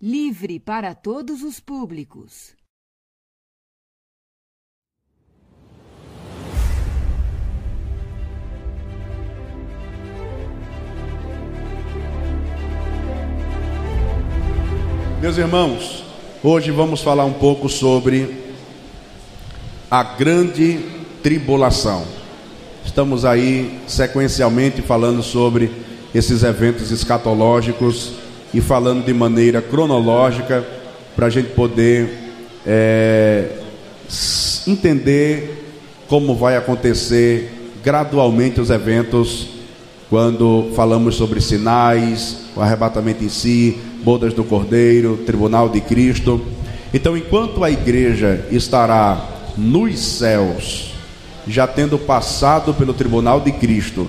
Livre para todos os públicos. Meus irmãos, hoje vamos falar um pouco sobre a grande tribulação. Estamos aí sequencialmente falando sobre esses eventos escatológicos e falando de maneira cronológica para a gente poder é, entender como vai acontecer gradualmente os eventos quando falamos sobre sinais, o arrebatamento em si, bodas do Cordeiro, tribunal de Cristo. Então, enquanto a igreja estará nos céus, já tendo passado pelo tribunal de Cristo,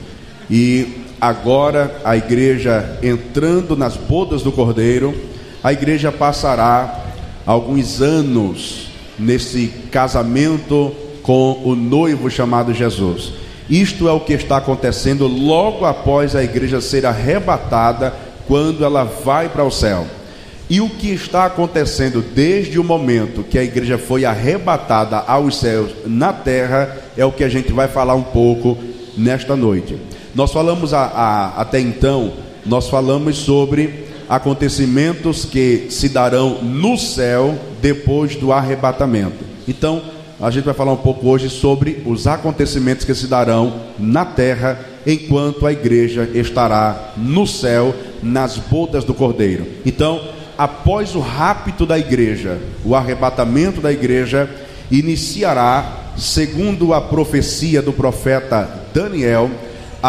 e agora a igreja entrando nas bodas do Cordeiro, a igreja passará alguns anos nesse casamento com o noivo chamado Jesus. Isto é o que está acontecendo logo após a igreja ser arrebatada, quando ela vai para o céu. E o que está acontecendo desde o momento que a igreja foi arrebatada aos céus na terra é o que a gente vai falar um pouco nesta noite. Nós falamos a, a, até então, nós falamos sobre acontecimentos que se darão no céu depois do arrebatamento. Então, a gente vai falar um pouco hoje sobre os acontecimentos que se darão na terra enquanto a igreja estará no céu nas bodas do Cordeiro. Então, após o rapto da igreja, o arrebatamento da igreja, iniciará, segundo a profecia do profeta Daniel,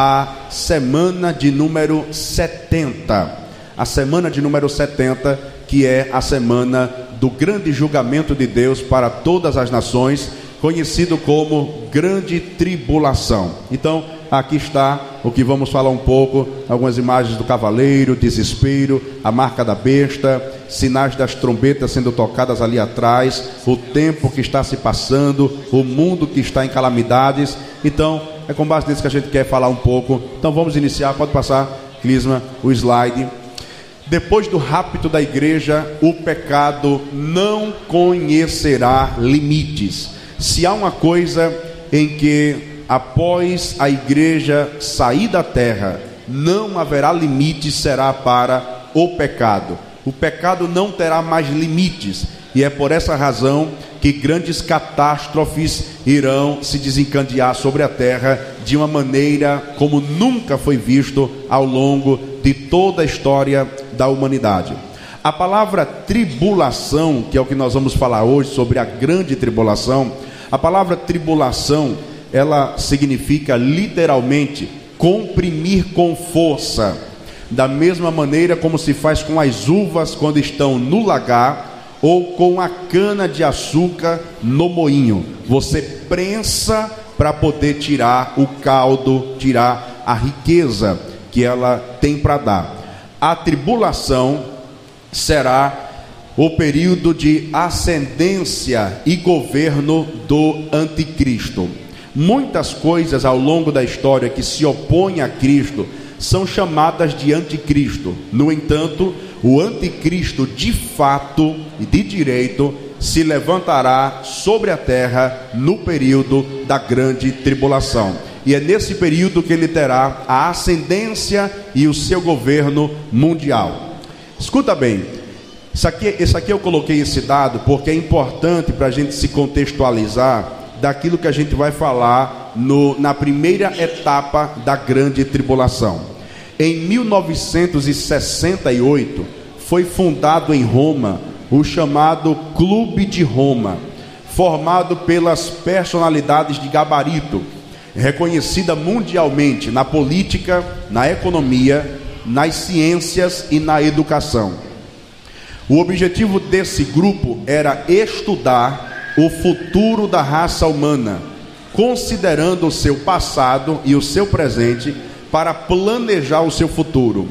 a semana de número 70. A semana de número 70, que é a semana do grande julgamento de Deus para todas as nações, conhecido como Grande Tribulação. Então, aqui está o que vamos falar um pouco, algumas imagens do cavaleiro, desespero, a marca da besta, sinais das trombetas sendo tocadas ali atrás, o tempo que está se passando, o mundo que está em calamidades. Então, é com base nisso que a gente quer falar um pouco. Então vamos iniciar, pode passar, Clisma, o slide. Depois do rapto da igreja, o pecado não conhecerá limites. Se há uma coisa em que, após a igreja sair da terra, não haverá limites, será para o pecado. O pecado não terá mais limites, e é por essa razão que grandes catástrofes irão se desencadear sobre a terra de uma maneira como nunca foi visto ao longo de toda a história da humanidade. A palavra tribulação, que é o que nós vamos falar hoje sobre a grande tribulação, a palavra tribulação, ela significa literalmente comprimir com força, da mesma maneira como se faz com as uvas quando estão no lagar ou com a cana de açúcar no moinho. Você prensa para poder tirar o caldo, tirar a riqueza que ela tem para dar. A tribulação será o período de ascendência e governo do anticristo. Muitas coisas ao longo da história que se opõem a Cristo são chamadas de anticristo. No entanto, o anticristo de fato e de direito se levantará sobre a terra no período da grande tribulação. E é nesse período que ele terá a ascendência e o seu governo mundial. Escuta bem, isso aqui, isso aqui eu coloquei esse dado porque é importante para a gente se contextualizar daquilo que a gente vai falar no, na primeira etapa da grande tribulação. Em 1968, foi fundado em Roma o chamado Clube de Roma, formado pelas personalidades de gabarito, reconhecida mundialmente na política, na economia, nas ciências e na educação. O objetivo desse grupo era estudar o futuro da raça humana, considerando o seu passado e o seu presente para planejar o seu futuro.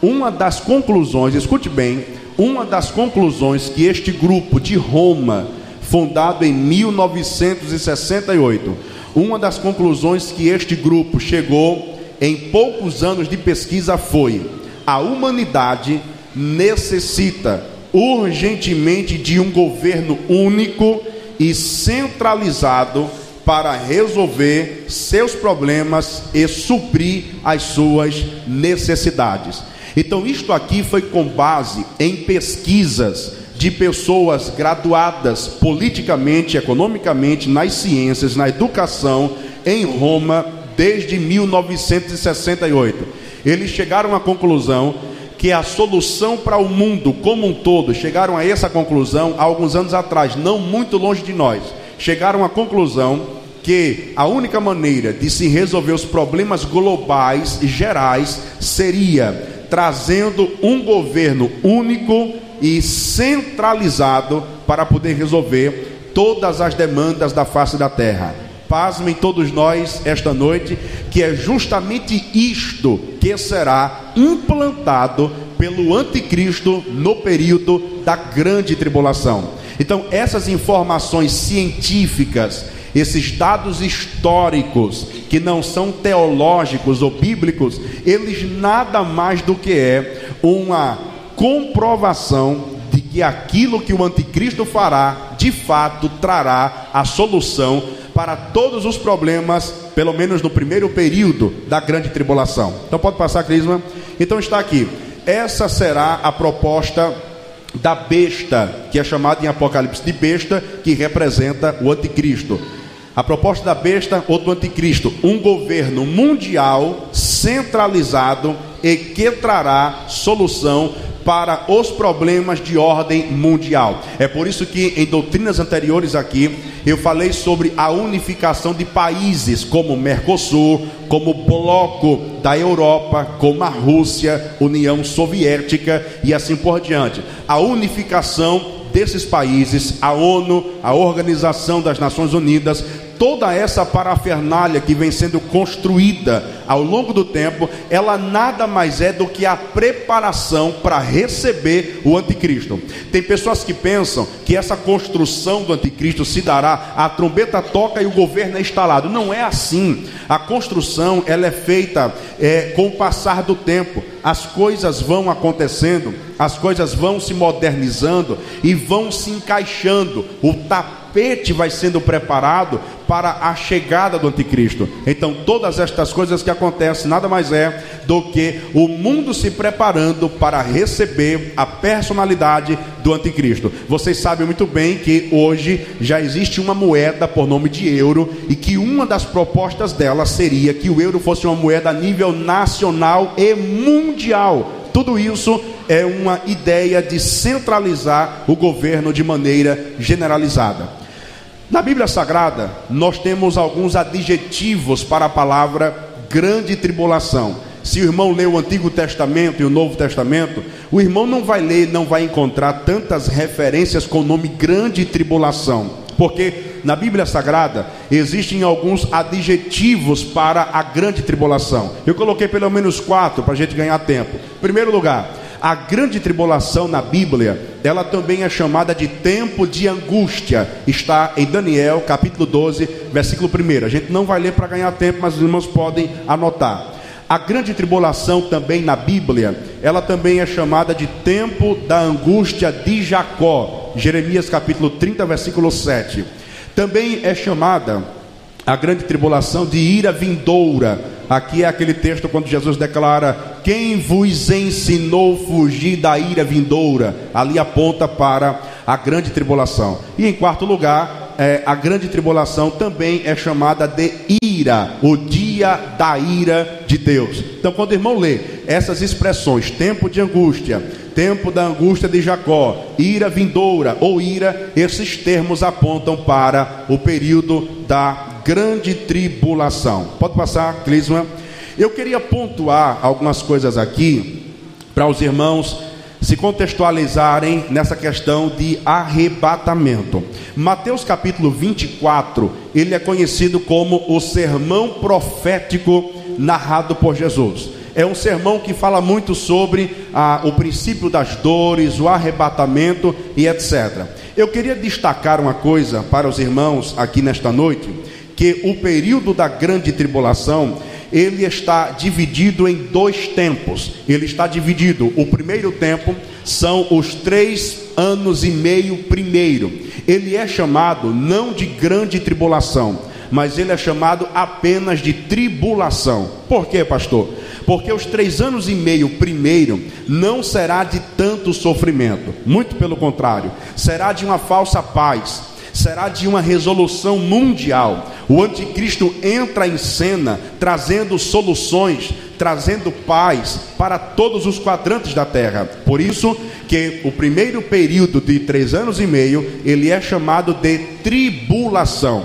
Uma das conclusões, escute bem, uma das conclusões que este grupo de Roma, fundado em 1968, uma das conclusões que este grupo chegou em poucos anos de pesquisa foi: a humanidade necessita urgentemente de um governo único e centralizado para resolver seus problemas e suprir as suas necessidades. Então, isto aqui foi com base em pesquisas de pessoas graduadas politicamente, economicamente, nas ciências, na educação, em Roma, desde 1968. Eles chegaram à conclusão que a solução para o mundo como um todo, chegaram a essa conclusão há alguns anos atrás, não muito longe de nós, chegaram à conclusão que a única maneira de se resolver os problemas globais gerais seria trazendo um governo único e centralizado para poder resolver todas as demandas da face da terra. Pasmem todos nós esta noite, que é justamente isto que será implantado pelo anticristo no período da grande tribulação. Então, essas informações científicas, esses dados históricos, que não são teológicos ou bíblicos, eles nada mais do que é uma comprovação de que aquilo que o anticristo fará, de fato, trará a solução para todos os problemas, pelo menos no primeiro período da grande tribulação. Então pode passar, Crisma. Então está aqui. Essa será a proposta da besta, que é chamada em Apocalipse de besta, que representa o anticristo. A proposta da besta ou do anticristo, um governo mundial centralizado e que trará solução para os problemas de ordem mundial. É por isso que em doutrinas anteriores aqui eu falei sobre a unificação de países como Mercosul, como bloco da Europa, como a Rússia, União Soviética e assim por diante. A unificação desses países, a ONU, a Organização das Nações Unidas, toda essa parafernália que vem sendo construída ao longo do tempo, ela nada mais é do que a preparação para receber o anticristo. Tem pessoas que pensam que essa construção do anticristo se dará, a trombeta toca e o governo é instalado. Não é assim. A construção ela é feita é, com o passar do tempo. As coisas vão acontecendo, as coisas vão se modernizando e vão se encaixando. O tapete vai sendo preparado para a chegada do anticristo. Então, todas estas coisas que acontecem nada mais é do que o mundo se preparando para receber a personalidade do anticristo. Vocês sabem muito bem que hoje já existe uma moeda por nome de euro e que uma das propostas dela seria que o euro fosse uma moeda a nível nacional e mundial. Tudo isso é uma ideia de centralizar o governo de maneira generalizada. Na Bíblia Sagrada, nós temos alguns adjetivos para a palavra grande tribulação. Se o irmão lê o Antigo Testamento e o Novo Testamento, o irmão não vai ler, não vai encontrar tantas referências com o nome grande tribulação, porque na Bíblia Sagrada existem alguns adjetivos para a grande tribulação. Eu coloquei pelo menos quatro para a gente ganhar tempo. Em primeiro lugar, a grande tribulação na Bíblia, ela também é chamada de tempo de angústia. Está em Daniel, capítulo 12, versículo 1. A gente não vai ler para ganhar tempo, mas os irmãos podem anotar. A grande tribulação também na Bíblia, ela também é chamada de tempo da angústia de Jacó. Jeremias capítulo 30, versículo 7. Também é chamada a grande tribulação de ira vindoura. Aqui é aquele texto quando Jesus declara: Quem vos ensinou fugir da ira vindoura? Ali aponta para a grande tribulação. E em quarto lugar, é, a grande tribulação também é chamada de ira, o dia da ira de Deus. Então, quando o irmão lê essas expressões, tempo de angústia, tempo da angústia de Jacó, ira vindoura ou ira, esses termos apontam para o período da grande tribulação. Pode passar, Clisma. Eu queria pontuar algumas coisas aqui para os irmãos se contextualizarem nessa questão de arrebatamento. Mateus capítulo 24, ele é conhecido como o sermão profético narrado por Jesus. É um sermão que fala muito sobre ah, o princípio das dores, o arrebatamento e etc. Eu queria destacar uma coisa para os irmãos aqui nesta noite que o período da grande tribulação ele está dividido em dois tempos. Ele está dividido. O primeiro tempo são os três anos e meio primeiro. Ele é chamado não de grande tribulação, mas ele é chamado apenas de tribulação. Por quê, pastor? Porque os três anos e meio primeiro não será de tanto sofrimento, muito pelo contrário, será de uma falsa paz, será de uma resolução mundial. O anticristo entra em cena trazendo soluções, trazendo paz para todos os quadrantes da terra. Por isso que o primeiro período de três anos e meio ele é chamado de tribulação.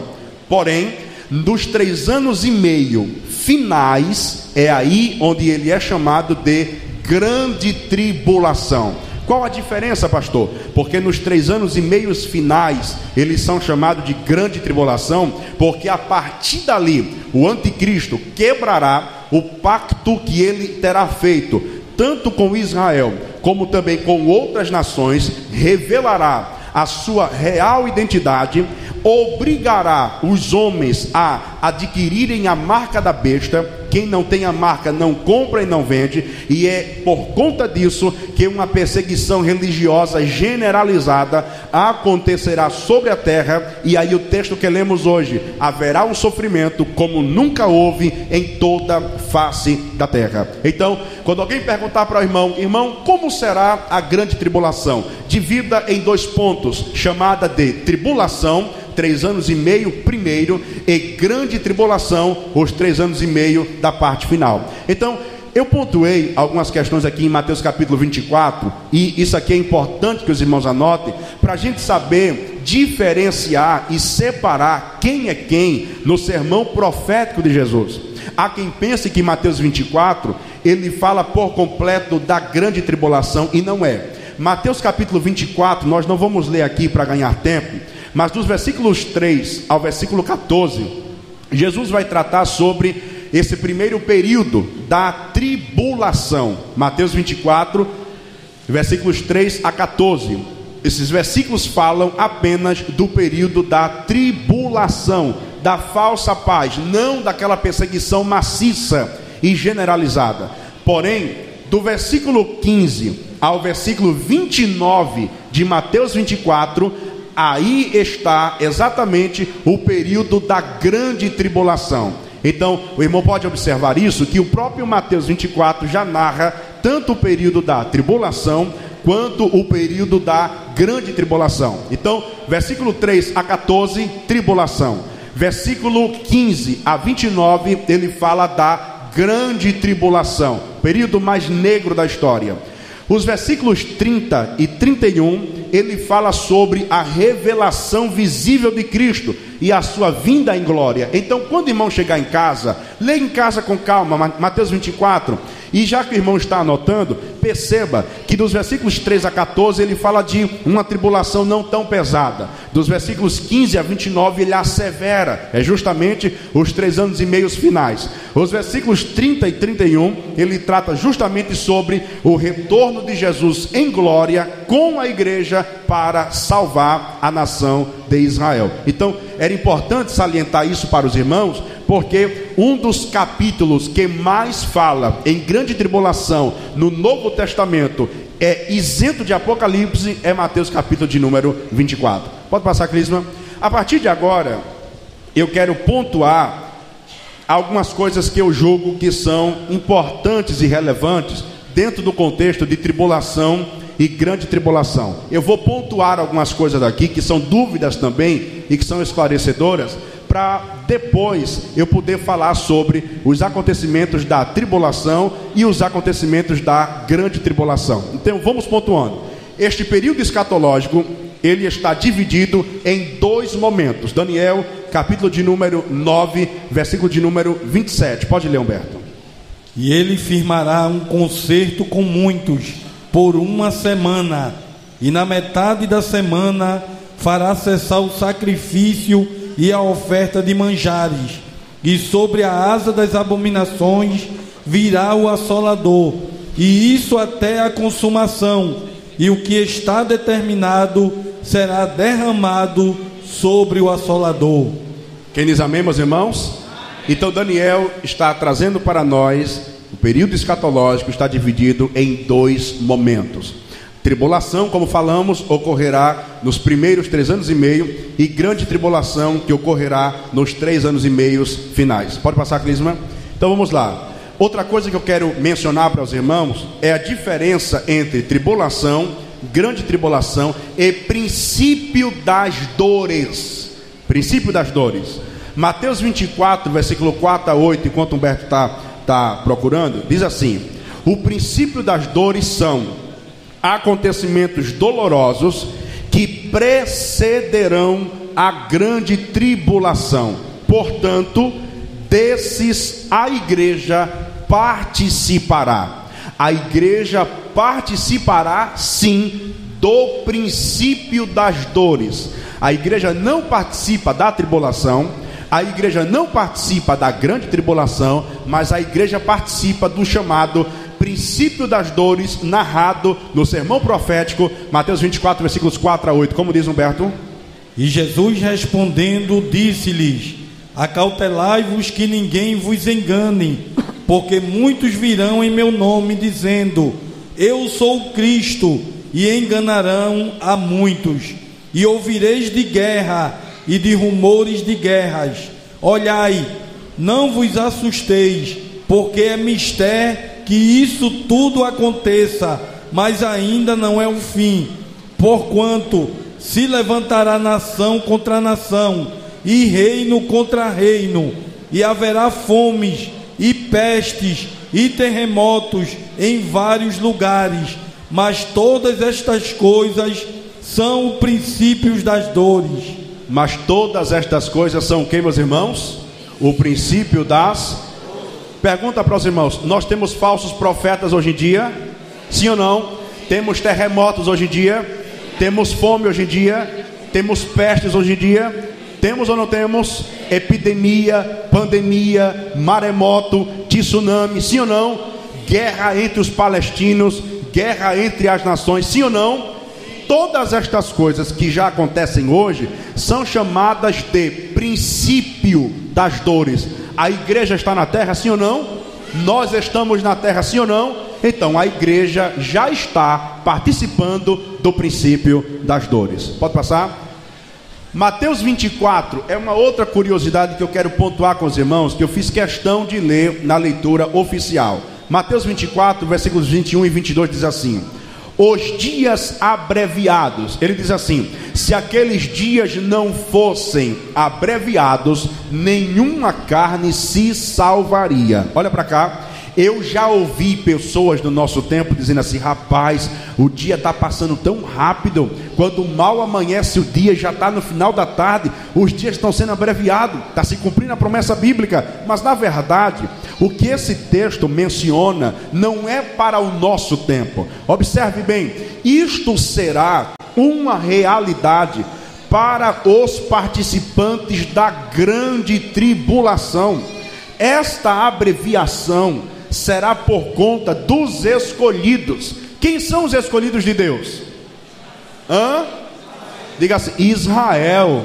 Porém, dos três anos e meio finais, é aí onde ele é chamado de grande tribulação. Qual a diferença, pastor? Porque nos três anos e meios finais, eles são chamados de grande tribulação, porque a partir dali, o anticristo quebrará o pacto que ele terá feito, tanto com Israel, como também com outras nações, revelará a sua real identidade, obrigará os homens a adquirirem a marca da besta quem não tem a marca não compra e não vende, e é por conta disso que uma perseguição religiosa generalizada acontecerá sobre a terra, e aí o texto que lemos hoje: haverá um sofrimento como nunca houve em toda face da terra. Então, quando alguém perguntar para o irmão, irmão, como será a grande tribulação? Divida em dois pontos, chamada de tribulação três anos e meio primeiro e grande tribulação, os três anos e meio da parte final. Então, eu pontuei algumas questões aqui em Mateus capítulo 24, e isso aqui é importante que os irmãos anotem, para a gente saber diferenciar e separar quem é quem no sermão profético de Jesus. Há quem pense que Mateus 24 ele fala por completo da grande tribulação e não é. Mateus capítulo 24, nós não vamos ler aqui para ganhar tempo, mas dos versículos 3 ao versículo 14, Jesus vai tratar sobre esse primeiro período da tribulação. Mateus 24, versículos 3 a 14. Esses versículos falam apenas do período da tribulação, da falsa paz, não daquela perseguição maciça e generalizada. Porém, do versículo 15 ao versículo 29 de Mateus 24, aí está exatamente o período da grande tribulação. Então, o irmão pode observar isso, que o próprio Mateus 24 já narra tanto o período da tribulação quanto o período da grande tribulação. Então, versículo 3 a 14, tribulação. Versículo 15 a 29, ele fala da grande tribulação, período mais negro da história. Os versículos 30 e 31, ele fala sobre a revelação visível de Cristo e a sua vinda em glória. Então, quando o irmão chegar em casa, leia em casa com calma, Mateus 24. E já que o irmão está anotando, perceba que dos versículos 3 a 14 ele fala de uma tribulação não tão pesada. Dos versículos 15 a 29 ele assevera, é justamente os três anos e meios finais. Os versículos 30 e 31 ele trata justamente sobre o retorno de Jesus em glória com a igreja para salvar a nação de Israel. Então, era importante salientar isso para os irmãos, porque um dos capítulos que mais fala em grande tribulação no Novo Testamento é isento de Apocalipse, é Mateus capítulo de número 24. Pode passar, Crisma? A partir de agora, eu quero pontuar algumas coisas que eu julgo que são importantes e relevantes dentro do contexto de tribulação e grande tribulação. Eu vou pontuar algumas coisas daqui que são dúvidas também e que são esclarecedoras para depois eu poder falar sobre os acontecimentos da tribulação e os acontecimentos da grande tribulação. Então vamos pontuando. Este período escatológico, ele está dividido em dois momentos. Daniel, capítulo de número 9, versículo de número 27. Pode ler, Humberto. E ele firmará um concerto com muitos por uma semana, e na metade da semana fará cessar o sacrifício e a oferta de manjares, e sobre a asa das abominações virá o assolador, e isso até a consumação, e o que está determinado será derramado sobre o assolador. Quem diz amém, meus irmãos? Então Daniel está trazendo para nós o período escatológico está dividido em dois momentos. Tribulação, como falamos, ocorrerá nos primeiros três anos e meio, e grande tribulação que ocorrerá nos três anos e meios finais. Pode passar, Clisma? Então vamos lá. Outra coisa que eu quero mencionar para os irmãos é a diferença entre tribulação, grande tribulação e princípio das dores. Princípio das dores. Mateus 24, versículo 4 a 8, enquanto Humberto está tá procurando, diz assim: O princípio das dores são acontecimentos dolorosos que precederão a grande tribulação. Portanto, desses a igreja participará. A igreja participará sim do princípio das dores. A igreja não participa da tribulação, a igreja não participa da grande tribulação, mas a igreja participa do chamado princípio das dores, narrado no sermão profético, Mateus 24, versículos 4 a 8. Como diz Humberto? E Jesus respondendo, disse-lhes: Acautelai-vos que ninguém vos engane, porque muitos virão em meu nome, dizendo: Eu sou Cristo, e enganarão a muitos. E ouvireis de guerra e de rumores de guerras. Olhai, não vos assusteis, porque é mistério que isso tudo aconteça, mas ainda não é o fim. Porquanto se levantará nação contra nação, e reino contra reino, e haverá fomes, e pestes, e terremotos em vários lugares, mas todas estas coisas são princípios das dores. Mas todas estas coisas são quem, meus irmãos? O princípio das. Pergunta para os irmãos: nós temos falsos profetas hoje em dia? Sim ou não? Temos terremotos hoje em dia? Temos fome hoje em dia? Temos pestes hoje em dia? Temos ou não temos? Epidemia, pandemia, maremoto, tsunami, sim ou não? Guerra entre os palestinos, guerra entre as nações, sim ou não? Todas estas coisas que já acontecem hoje são chamadas de princípio das dores. A igreja está na terra, sim ou não? Nós estamos na terra, sim ou não? Então a igreja já está participando do princípio das dores. Pode passar? Mateus 24 é uma outra curiosidade que eu quero pontuar com os irmãos, que eu fiz questão de ler na leitura oficial. Mateus 24, versículos 21 e 22 diz assim: os dias abreviados. Ele diz assim: se aqueles dias não fossem abreviados, nenhuma carne se salvaria. Olha para cá. Eu já ouvi pessoas no nosso tempo dizendo assim: rapaz, o dia está passando tão rápido. Quando mal amanhece o dia, já está no final da tarde, os dias estão sendo abreviados, está se cumprindo a promessa bíblica. Mas na verdade, o que esse texto menciona não é para o nosso tempo. Observe bem: isto será uma realidade para os participantes da grande tribulação. Esta abreviação será por conta dos escolhidos. Quem são os escolhidos de Deus? Hã? Diga assim: Israel.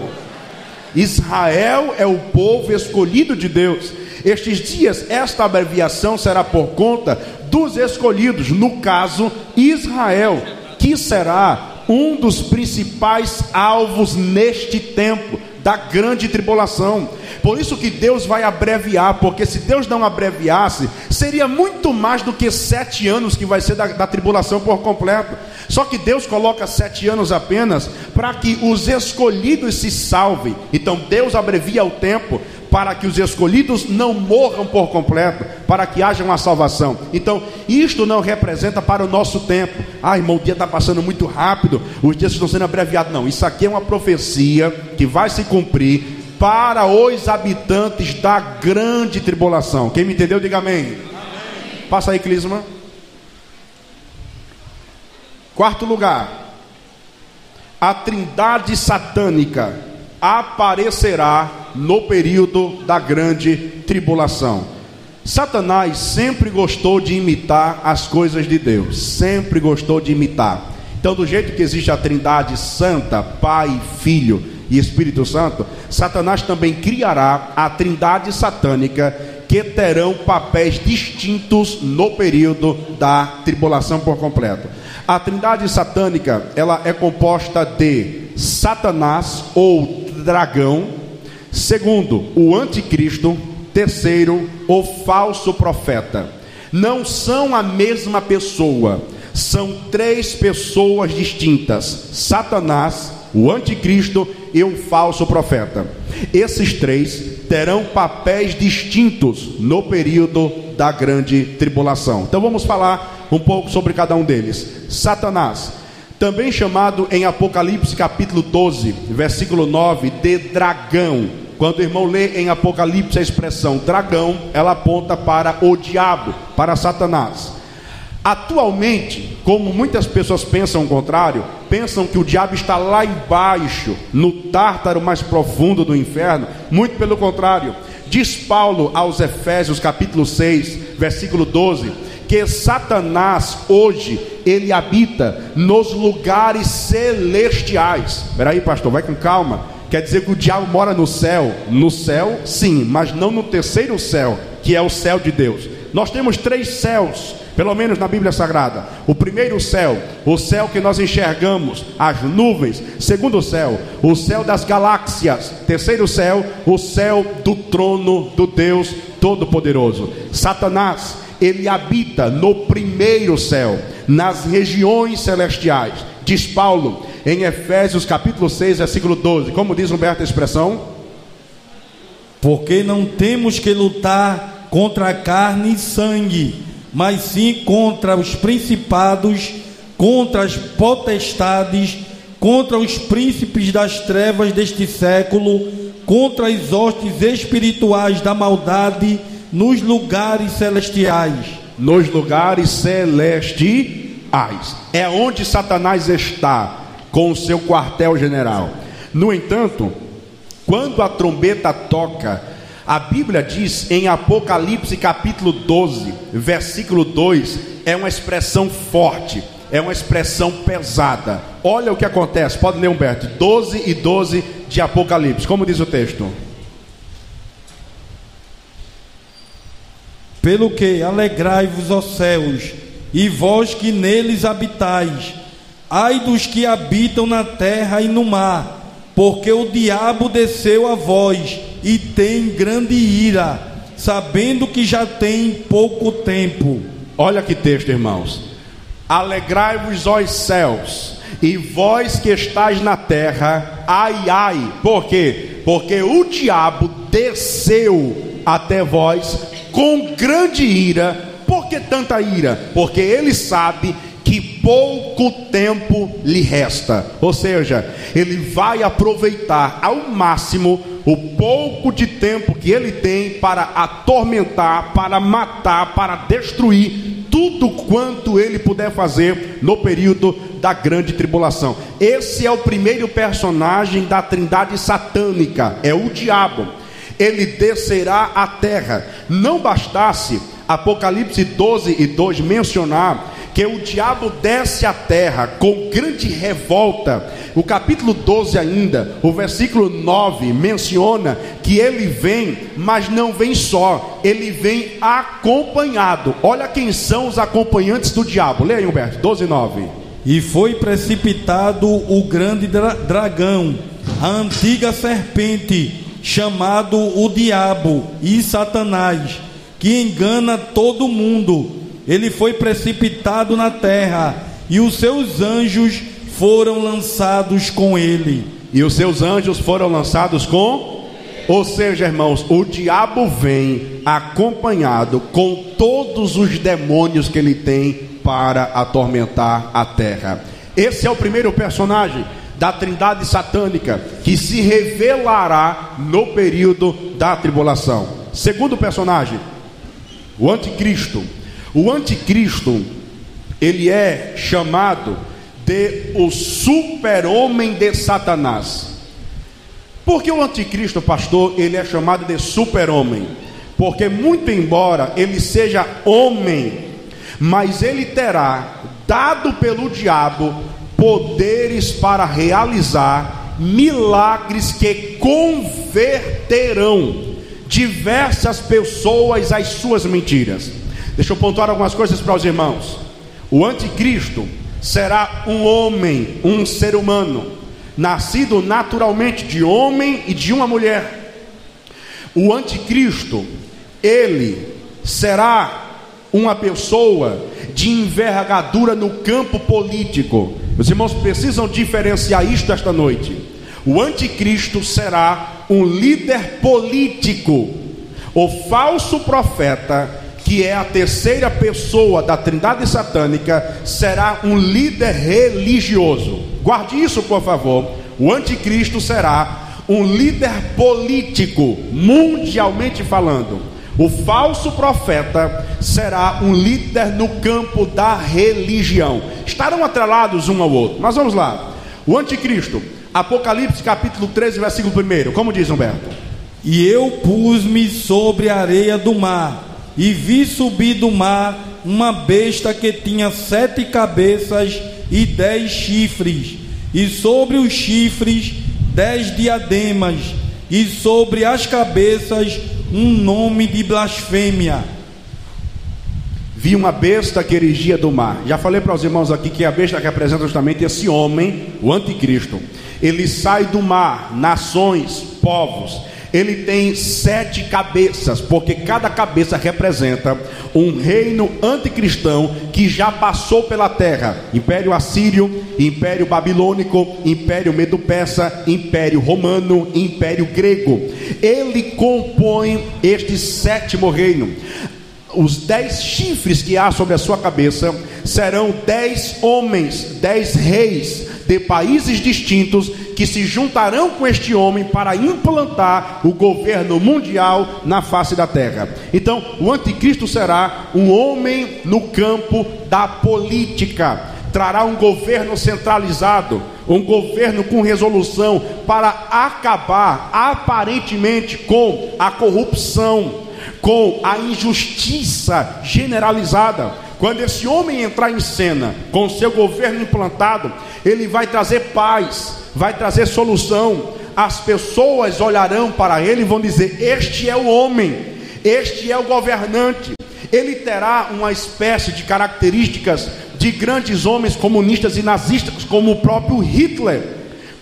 Israel é o povo escolhido de Deus. Estes dias, esta abreviação será por conta dos escolhidos, no caso, Israel, que será um dos principais alvos neste tempo da grande tribulação. Por isso que Deus vai abreviar, porque se Deus não abreviasse, seria muito mais do que sete anos que vai ser da, da tribulação por completo. Só que Deus coloca sete anos apenas para que os escolhidos se salvem. Então Deus abrevia o tempo para que os escolhidos não morram por completo, para que haja uma salvação. Então, isto não representa para o nosso tempo. Ah, irmão, o dia está passando muito rápido, os dias estão sendo abreviados. Não, isso aqui é uma profecia que vai se cumprir para os habitantes da grande tribulação. Quem me entendeu, diga amém. amém. Passa aí, Clisma. Quarto lugar, a trindade satânica aparecerá no período da grande tribulação. Satanás sempre gostou de imitar as coisas de Deus, sempre gostou de imitar. Então, do jeito que existe a Trindade Santa, Pai, Filho e Espírito Santo, Satanás também criará a trindade satânica que terão papéis distintos no período da tribulação por completo. A trindade satânica, ela é composta de Satanás ou dragão, segundo, o anticristo, terceiro, o falso profeta. Não são a mesma pessoa, são três pessoas distintas: Satanás, o anticristo e o falso profeta. Esses três terão papéis distintos no período da grande tribulação. Então vamos falar um pouco sobre cada um deles. Satanás, também chamado em Apocalipse capítulo 12, versículo 9, de dragão. Quando o irmão lê em Apocalipse a expressão dragão, ela aponta para o diabo, para Satanás. Atualmente, como muitas pessoas pensam o contrário, pensam que o diabo está lá embaixo, no tártaro mais profundo do inferno, muito pelo contrário. Diz Paulo aos Efésios, capítulo 6, versículo 12, que Satanás hoje ele habita nos lugares celestiais. Espera aí, pastor, vai com calma. Quer dizer que o diabo mora no céu? No céu, sim, mas não no terceiro céu, que é o céu de Deus. Nós temos três céus pelo menos na Bíblia Sagrada. O primeiro céu, o céu que nós enxergamos, as nuvens. Segundo céu, o céu das galáxias. Terceiro céu, o céu do trono do Deus Todo-Poderoso. Satanás, ele habita no primeiro céu, nas regiões celestiais. Diz Paulo em Efésios capítulo 6, versículo 12. Como diz Humberto a expressão? Porque não temos que lutar contra carne e sangue mas sim contra os principados, contra as potestades, contra os príncipes das trevas deste século, contra as hostes espirituais da maldade nos lugares celestiais. Nos lugares celestiais. É onde Satanás está com o seu quartel-general. No entanto, quando a trombeta toca, a Bíblia diz em Apocalipse capítulo 12, versículo 2, é uma expressão forte, é uma expressão pesada. Olha o que acontece, pode ler Humberto, 12 e 12 de Apocalipse. Como diz o texto? Pelo que alegrai-vos, ó céus, e vós que neles habitais, ai dos que habitam na terra e no mar, porque o diabo desceu a vós e tem grande ira, sabendo que já tem pouco tempo. Olha que texto, irmãos. Alegrai-vos, ó céus, e vós que estáis na terra, ai, ai, por quê? Porque o diabo desceu até vós com grande ira. Por que tanta ira? Porque ele sabe que pouco tempo lhe resta. Ou seja, ele vai aproveitar ao máximo o pouco de tempo que ele tem para atormentar, para matar, para destruir tudo quanto ele puder fazer no período da grande tribulação. Esse é o primeiro personagem da trindade satânica, é o diabo. Ele descerá à terra. Não bastasse Apocalipse 12 e 2 mencionar que o diabo desce à terra com grande revolta. O capítulo 12 ainda, o versículo 9 menciona que ele vem, mas não vem só, ele vem acompanhado. Olha quem são os acompanhantes do diabo. Leia aí, Humberto, 12 9. E foi precipitado o grande dra dragão, a antiga serpente, chamado o diabo e Satanás, que engana todo mundo ele foi precipitado na terra, e os seus anjos foram lançados com ele. E os seus anjos foram lançados com? Ou seja, irmãos, o diabo vem acompanhado com todos os demônios que ele tem para atormentar a terra. Esse é o primeiro personagem da trindade satânica que se revelará no período da tribulação. Segundo personagem, o anticristo o anticristo, ele é chamado de o super-homem de Satanás. Por que o anticristo, pastor, ele é chamado de super-homem? Porque muito embora ele seja homem, mas ele terá dado pelo diabo poderes para realizar milagres que converterão diversas pessoas às suas mentiras. Deixa eu pontuar algumas coisas para os irmãos. O anticristo será um homem, um ser humano, nascido naturalmente de homem e de uma mulher. O anticristo, ele será uma pessoa de envergadura no campo político. Os irmãos precisam diferenciar isto esta noite. O anticristo será um líder político. O falso profeta, que é a terceira pessoa da Trindade satânica, será um líder religioso. Guarde isso, por favor. O anticristo será um líder político, mundialmente falando. O falso profeta será um líder no campo da religião. Estarão atrelados um ao outro. Mas vamos lá. O anticristo, Apocalipse capítulo 13, versículo 1. Como diz Humberto? E eu pus-me sobre a areia do mar, e vi subir do mar uma besta que tinha sete cabeças e dez chifres, e sobre os chifres dez diademas, e sobre as cabeças um nome de blasfêmia. Vi uma besta que erigia do mar. Já falei para os irmãos aqui que a besta representa justamente esse homem, o anticristo. Ele sai do mar, nações, povos. Ele tem sete cabeças, porque cada cabeça representa um reino anticristão que já passou pela terra: Império Assírio, Império Babilônico, Império Medo-Persa, Império Romano, Império Grego. Ele compõe este sétimo reino os dez chifres que há sobre a sua cabeça serão dez homens, dez reis de países distintos que se juntarão com este homem para implantar o governo mundial na face da terra. Então, o anticristo será um homem no campo da política, trará um governo centralizado, um governo com resolução para acabar aparentemente com a corrupção com a injustiça generalizada. Quando esse homem entrar em cena com seu governo implantado, ele vai trazer paz, vai trazer solução. As pessoas olharão para ele e vão dizer: Este é o homem, este é o governante. Ele terá uma espécie de características de grandes homens comunistas e nazistas, como o próprio Hitler,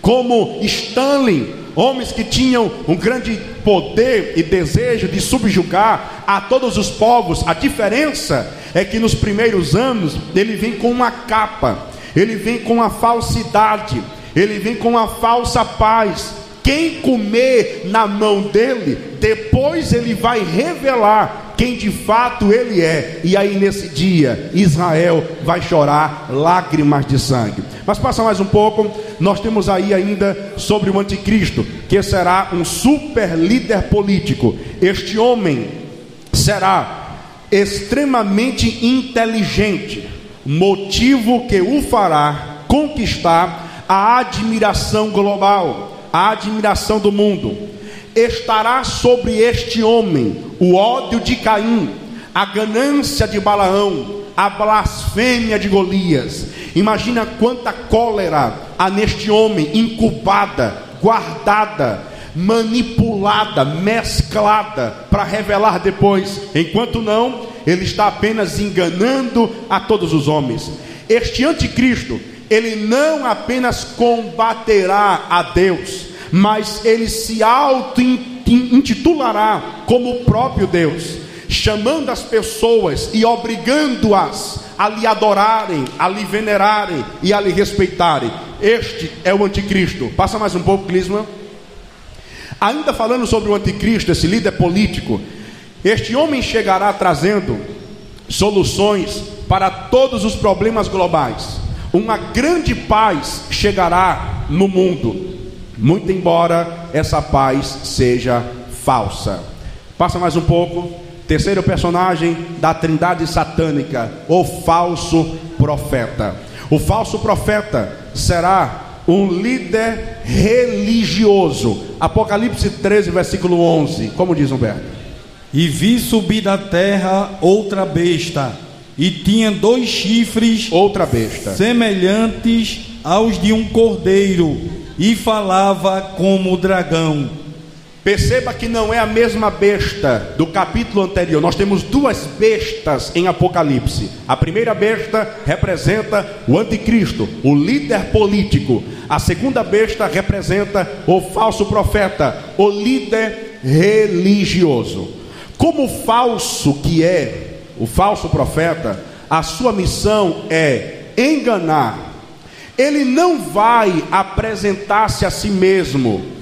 como Stalin, homens que tinham um grande poder e desejo de subjugar a todos os povos. A diferença é que nos primeiros anos ele vem com uma capa, ele vem com a falsidade, ele vem com a falsa paz. Quem comer na mão dele, depois ele vai revelar quem de fato ele é. E aí nesse dia, Israel vai chorar lágrimas de sangue. Mas passa mais um pouco, nós temos aí ainda sobre o anticristo, que será um super líder político. Este homem será extremamente inteligente, motivo que o fará conquistar a admiração global, a admiração do mundo estará sobre este homem o ódio de Caim, a ganância de Balaão, a blasfêmia de Golias. Imagina quanta cólera há neste homem incubada, guardada, manipulada, mesclada para revelar depois. Enquanto não, ele está apenas enganando a todos os homens. Este anticristo, ele não apenas combaterá a Deus, mas ele se auto-intitulará como o próprio Deus, chamando as pessoas e obrigando-as a lhe adorarem, a lhe venerarem e a lhe respeitarem. Este é o anticristo. Passa mais um pouco, Clisman. Ainda falando sobre o anticristo, esse líder político, este homem chegará trazendo soluções para todos os problemas globais. Uma grande paz chegará no mundo muito embora essa paz seja falsa. Passa mais um pouco. Terceiro personagem da trindade satânica, o falso profeta. O falso profeta será um líder religioso. Apocalipse 13, versículo 11. Como diz Humberto? E vi subir da terra outra besta, e tinha dois chifres, outra besta, semelhantes aos de um cordeiro, e falava como dragão. Perceba que não é a mesma besta do capítulo anterior. Nós temos duas bestas em Apocalipse. A primeira besta representa o anticristo, o líder político. A segunda besta representa o falso profeta, o líder religioso. Como falso que é o falso profeta, a sua missão é enganar. Ele não vai apresentar-se a si mesmo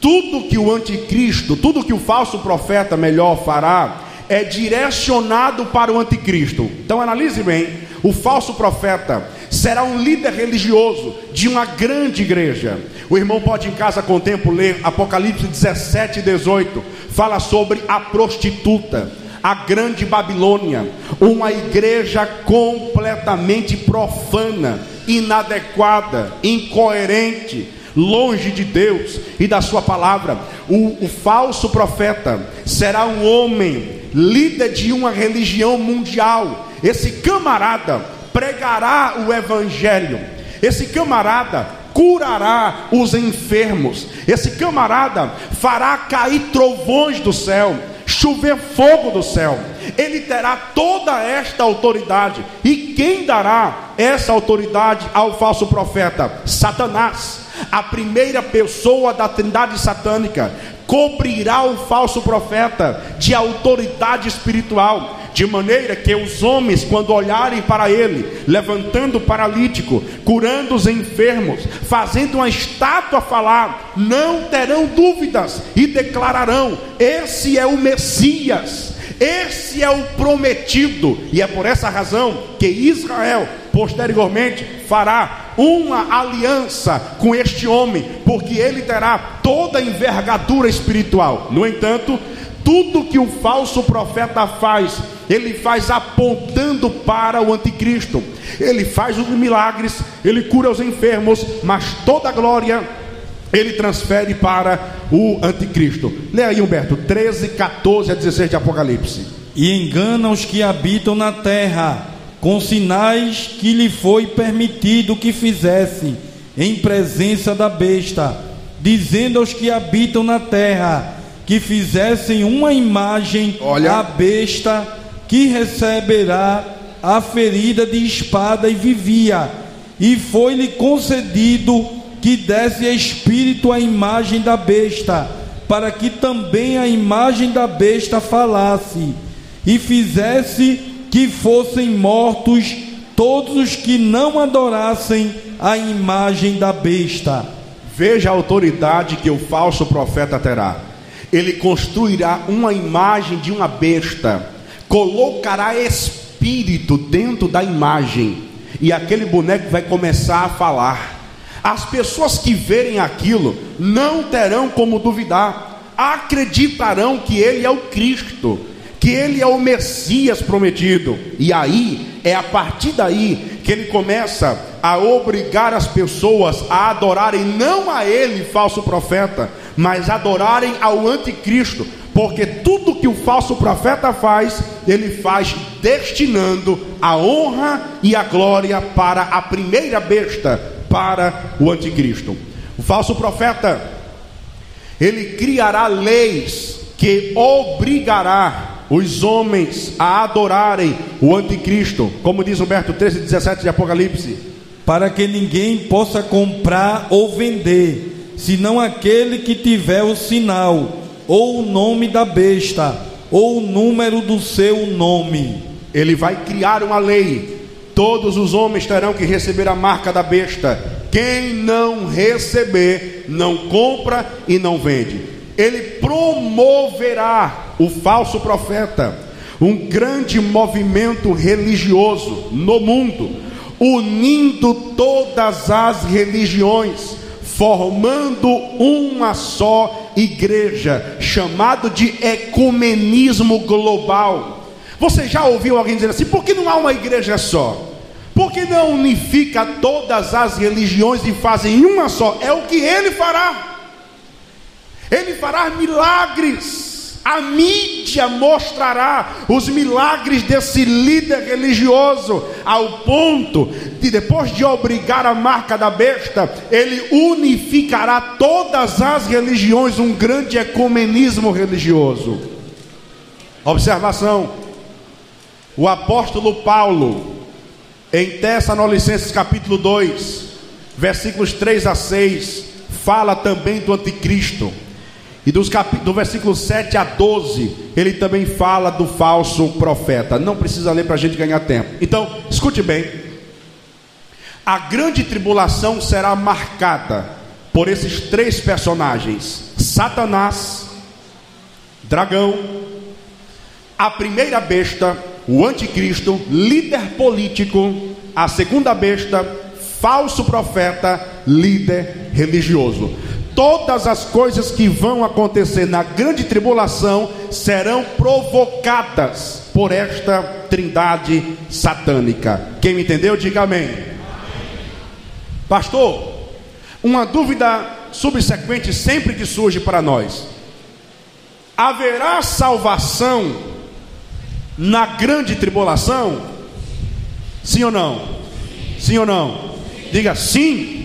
tudo que o anticristo, tudo que o falso profeta melhor fará, é direcionado para o anticristo. Então analise bem: o falso profeta será um líder religioso de uma grande igreja. O irmão pode em casa com o tempo ler Apocalipse 17 e 18, fala sobre a prostituta, a grande Babilônia, uma igreja completamente profana, inadequada, incoerente longe de Deus e da Sua palavra. O, o falso profeta será um homem, líder de uma religião mundial. Esse camarada pregará o Evangelho. Esse camarada curará os enfermos. Esse camarada fará cair trovões do céu, chover fogo do céu. Ele terá toda esta autoridade. E quem dará essa autoridade ao falso profeta? Satanás a primeira pessoa da trindade satânica, cobrirá o falso profeta de autoridade espiritual, de maneira que os homens, quando olharem para ele, levantando o paralítico, curando os enfermos, fazendo uma estátua falar, não terão dúvidas e declararão: Esse é o Messias. Esse é o prometido, e é por essa razão que Israel posteriormente fará uma aliança com este homem, porque ele terá toda a envergadura espiritual. No entanto, tudo que o falso profeta faz, ele faz apontando para o anticristo. Ele faz os milagres, ele cura os enfermos, mas toda a glória ele transfere para o anticristo. Leia aí, Humberto, 13, 14 a 16 de Apocalipse. E engana os que habitam na terra, com sinais que lhe foi permitido que fizesse, em presença da besta, dizendo aos que habitam na terra, que fizessem uma imagem Olha. à besta, que receberá a ferida de espada e vivia, e foi-lhe concedido que desse espírito à imagem da besta, para que também a imagem da besta falasse, e fizesse que fossem mortos todos os que não adorassem a imagem da besta. Veja a autoridade que o falso profeta terá. Ele construirá uma imagem de uma besta, colocará espírito dentro da imagem, e aquele boneco vai começar a falar. As pessoas que verem aquilo não terão como duvidar, acreditarão que ele é o Cristo, que ele é o Messias prometido. E aí é a partir daí que ele começa a obrigar as pessoas a adorarem não a ele, falso profeta, mas adorarem ao anticristo, porque tudo que o falso profeta faz, ele faz destinando a honra e a glória para a primeira besta, para o anticristo. O falso profeta, ele criará leis que obrigará os homens a adorarem o anticristo, como diz Humberto 13, 17 de Apocalipse. Para que ninguém possa comprar ou vender, senão aquele que tiver o sinal, ou o nome da besta, ou o número do seu nome. Ele vai criar uma lei Todos os homens terão que receber a marca da besta. Quem não receber, não compra e não vende. Ele promoverá o falso profeta, um grande movimento religioso no mundo, unindo todas as religiões, formando uma só igreja, chamado de ecumenismo global. Você já ouviu alguém dizer assim: por que não há uma igreja só? Por que não unifica todas as religiões e fazem uma só? É o que ele fará. Ele fará milagres. A mídia mostrará os milagres desse líder religioso, ao ponto de, depois de obrigar a marca da besta, ele unificará todas as religiões, um grande ecumenismo religioso. Observação: o apóstolo Paulo, em Tessalonicenses capítulo 2, versículos 3 a 6, fala também do anticristo. E dos cap... do versículo 7 a 12, ele também fala do falso profeta. Não precisa ler para a gente ganhar tempo. Então, escute bem. A grande tribulação será marcada por esses três personagens: Satanás, dragão, a primeira besta, o anticristo, líder político, a segunda besta, falso profeta, líder religioso todas as coisas que vão acontecer na grande tribulação serão provocadas por esta trindade satânica. Quem me entendeu, diga amém. amém. Pastor, uma dúvida subsequente sempre que surge para nós: haverá salvação na grande tribulação? Sim ou não? Sim ou não? Diga sim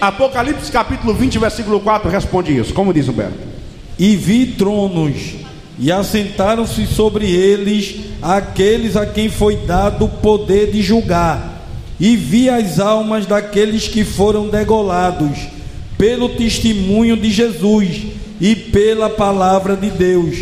Apocalipse capítulo 20, versículo 4 responde isso. Como diz Humberto? E vi tronos, e assentaram-se sobre eles aqueles a quem foi dado o poder de julgar. E vi as almas daqueles que foram degolados pelo testemunho de Jesus e pela palavra de Deus,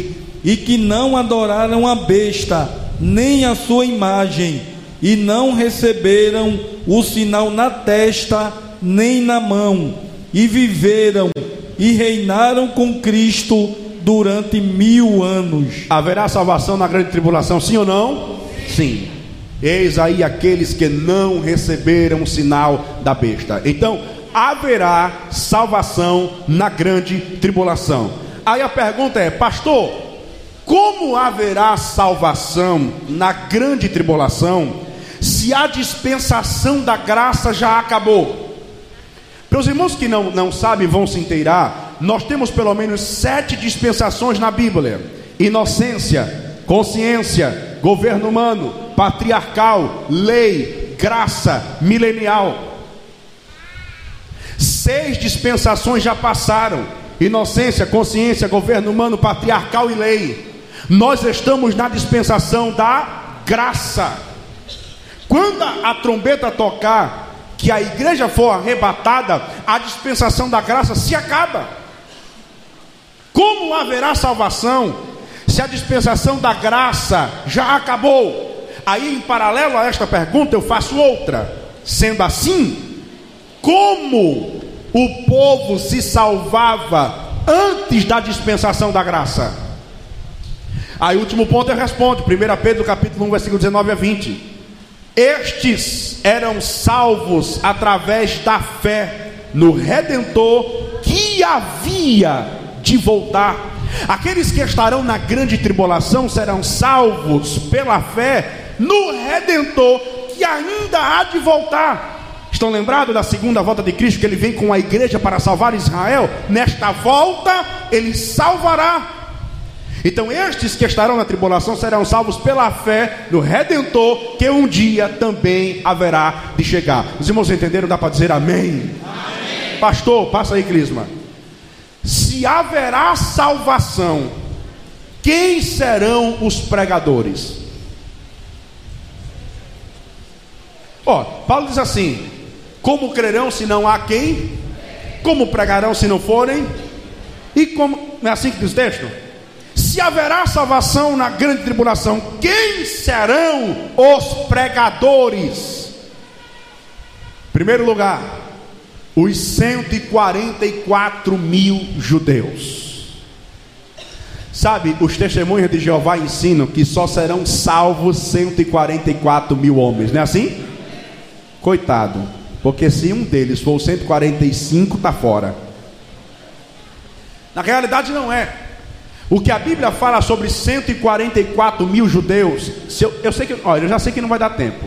e que não adoraram a besta, nem a sua imagem, e não receberam o sinal na testa nem na mão, e viveram e reinaram com Cristo durante mil anos. Haverá salvação na grande tribulação, sim ou não? Sim. Eis aí aqueles que não receberam o sinal da besta. Então, haverá salvação na grande tribulação. Aí a pergunta é, pastor, como haverá salvação na grande tribulação se a dispensação da graça já acabou? Para os irmãos que não, não sabem vão se inteirar, nós temos pelo menos sete dispensações na Bíblia: inocência, consciência, governo humano, patriarcal, lei, graça, milenial. Seis dispensações já passaram: inocência, consciência, governo humano, patriarcal e lei. Nós estamos na dispensação da graça. Quando a trombeta tocar, que a igreja for arrebatada, a dispensação da graça se acaba. Como haverá salvação se a dispensação da graça já acabou? Aí, em paralelo a esta pergunta, eu faço outra. Sendo assim, como o povo se salvava antes da dispensação da graça? Aí, o último ponto eu respondo, 1 Pedro capítulo 1, versículo 19 a 20. Estes eram salvos através da fé no Redentor que havia de voltar. Aqueles que estarão na grande tribulação serão salvos pela fé no Redentor que ainda há de voltar. Estão lembrados da segunda volta de Cristo que ele vem com a igreja para salvar Israel? Nesta volta ele salvará então, estes que estarão na tribulação serão salvos pela fé no Redentor, que um dia também haverá de chegar. Os irmãos entenderam? Dá para dizer amém? amém? Pastor, passa aí, Clisma. Se haverá salvação, quem serão os pregadores? Ó, Paulo diz assim: Como crerão se não há quem? Como pregarão se não forem? E como. Não é assim que diz o texto? Se haverá salvação na grande tribulação, quem serão os pregadores? Primeiro lugar, os 144 mil judeus. Sabe, os testemunhos de Jeová ensinam que só serão salvos 144 mil homens, não é assim? Coitado, porque se um deles for 145, está fora. Na realidade, não é. O que a Bíblia fala sobre 144 mil judeus, eu, eu, sei que, olha, eu já sei que não vai dar tempo.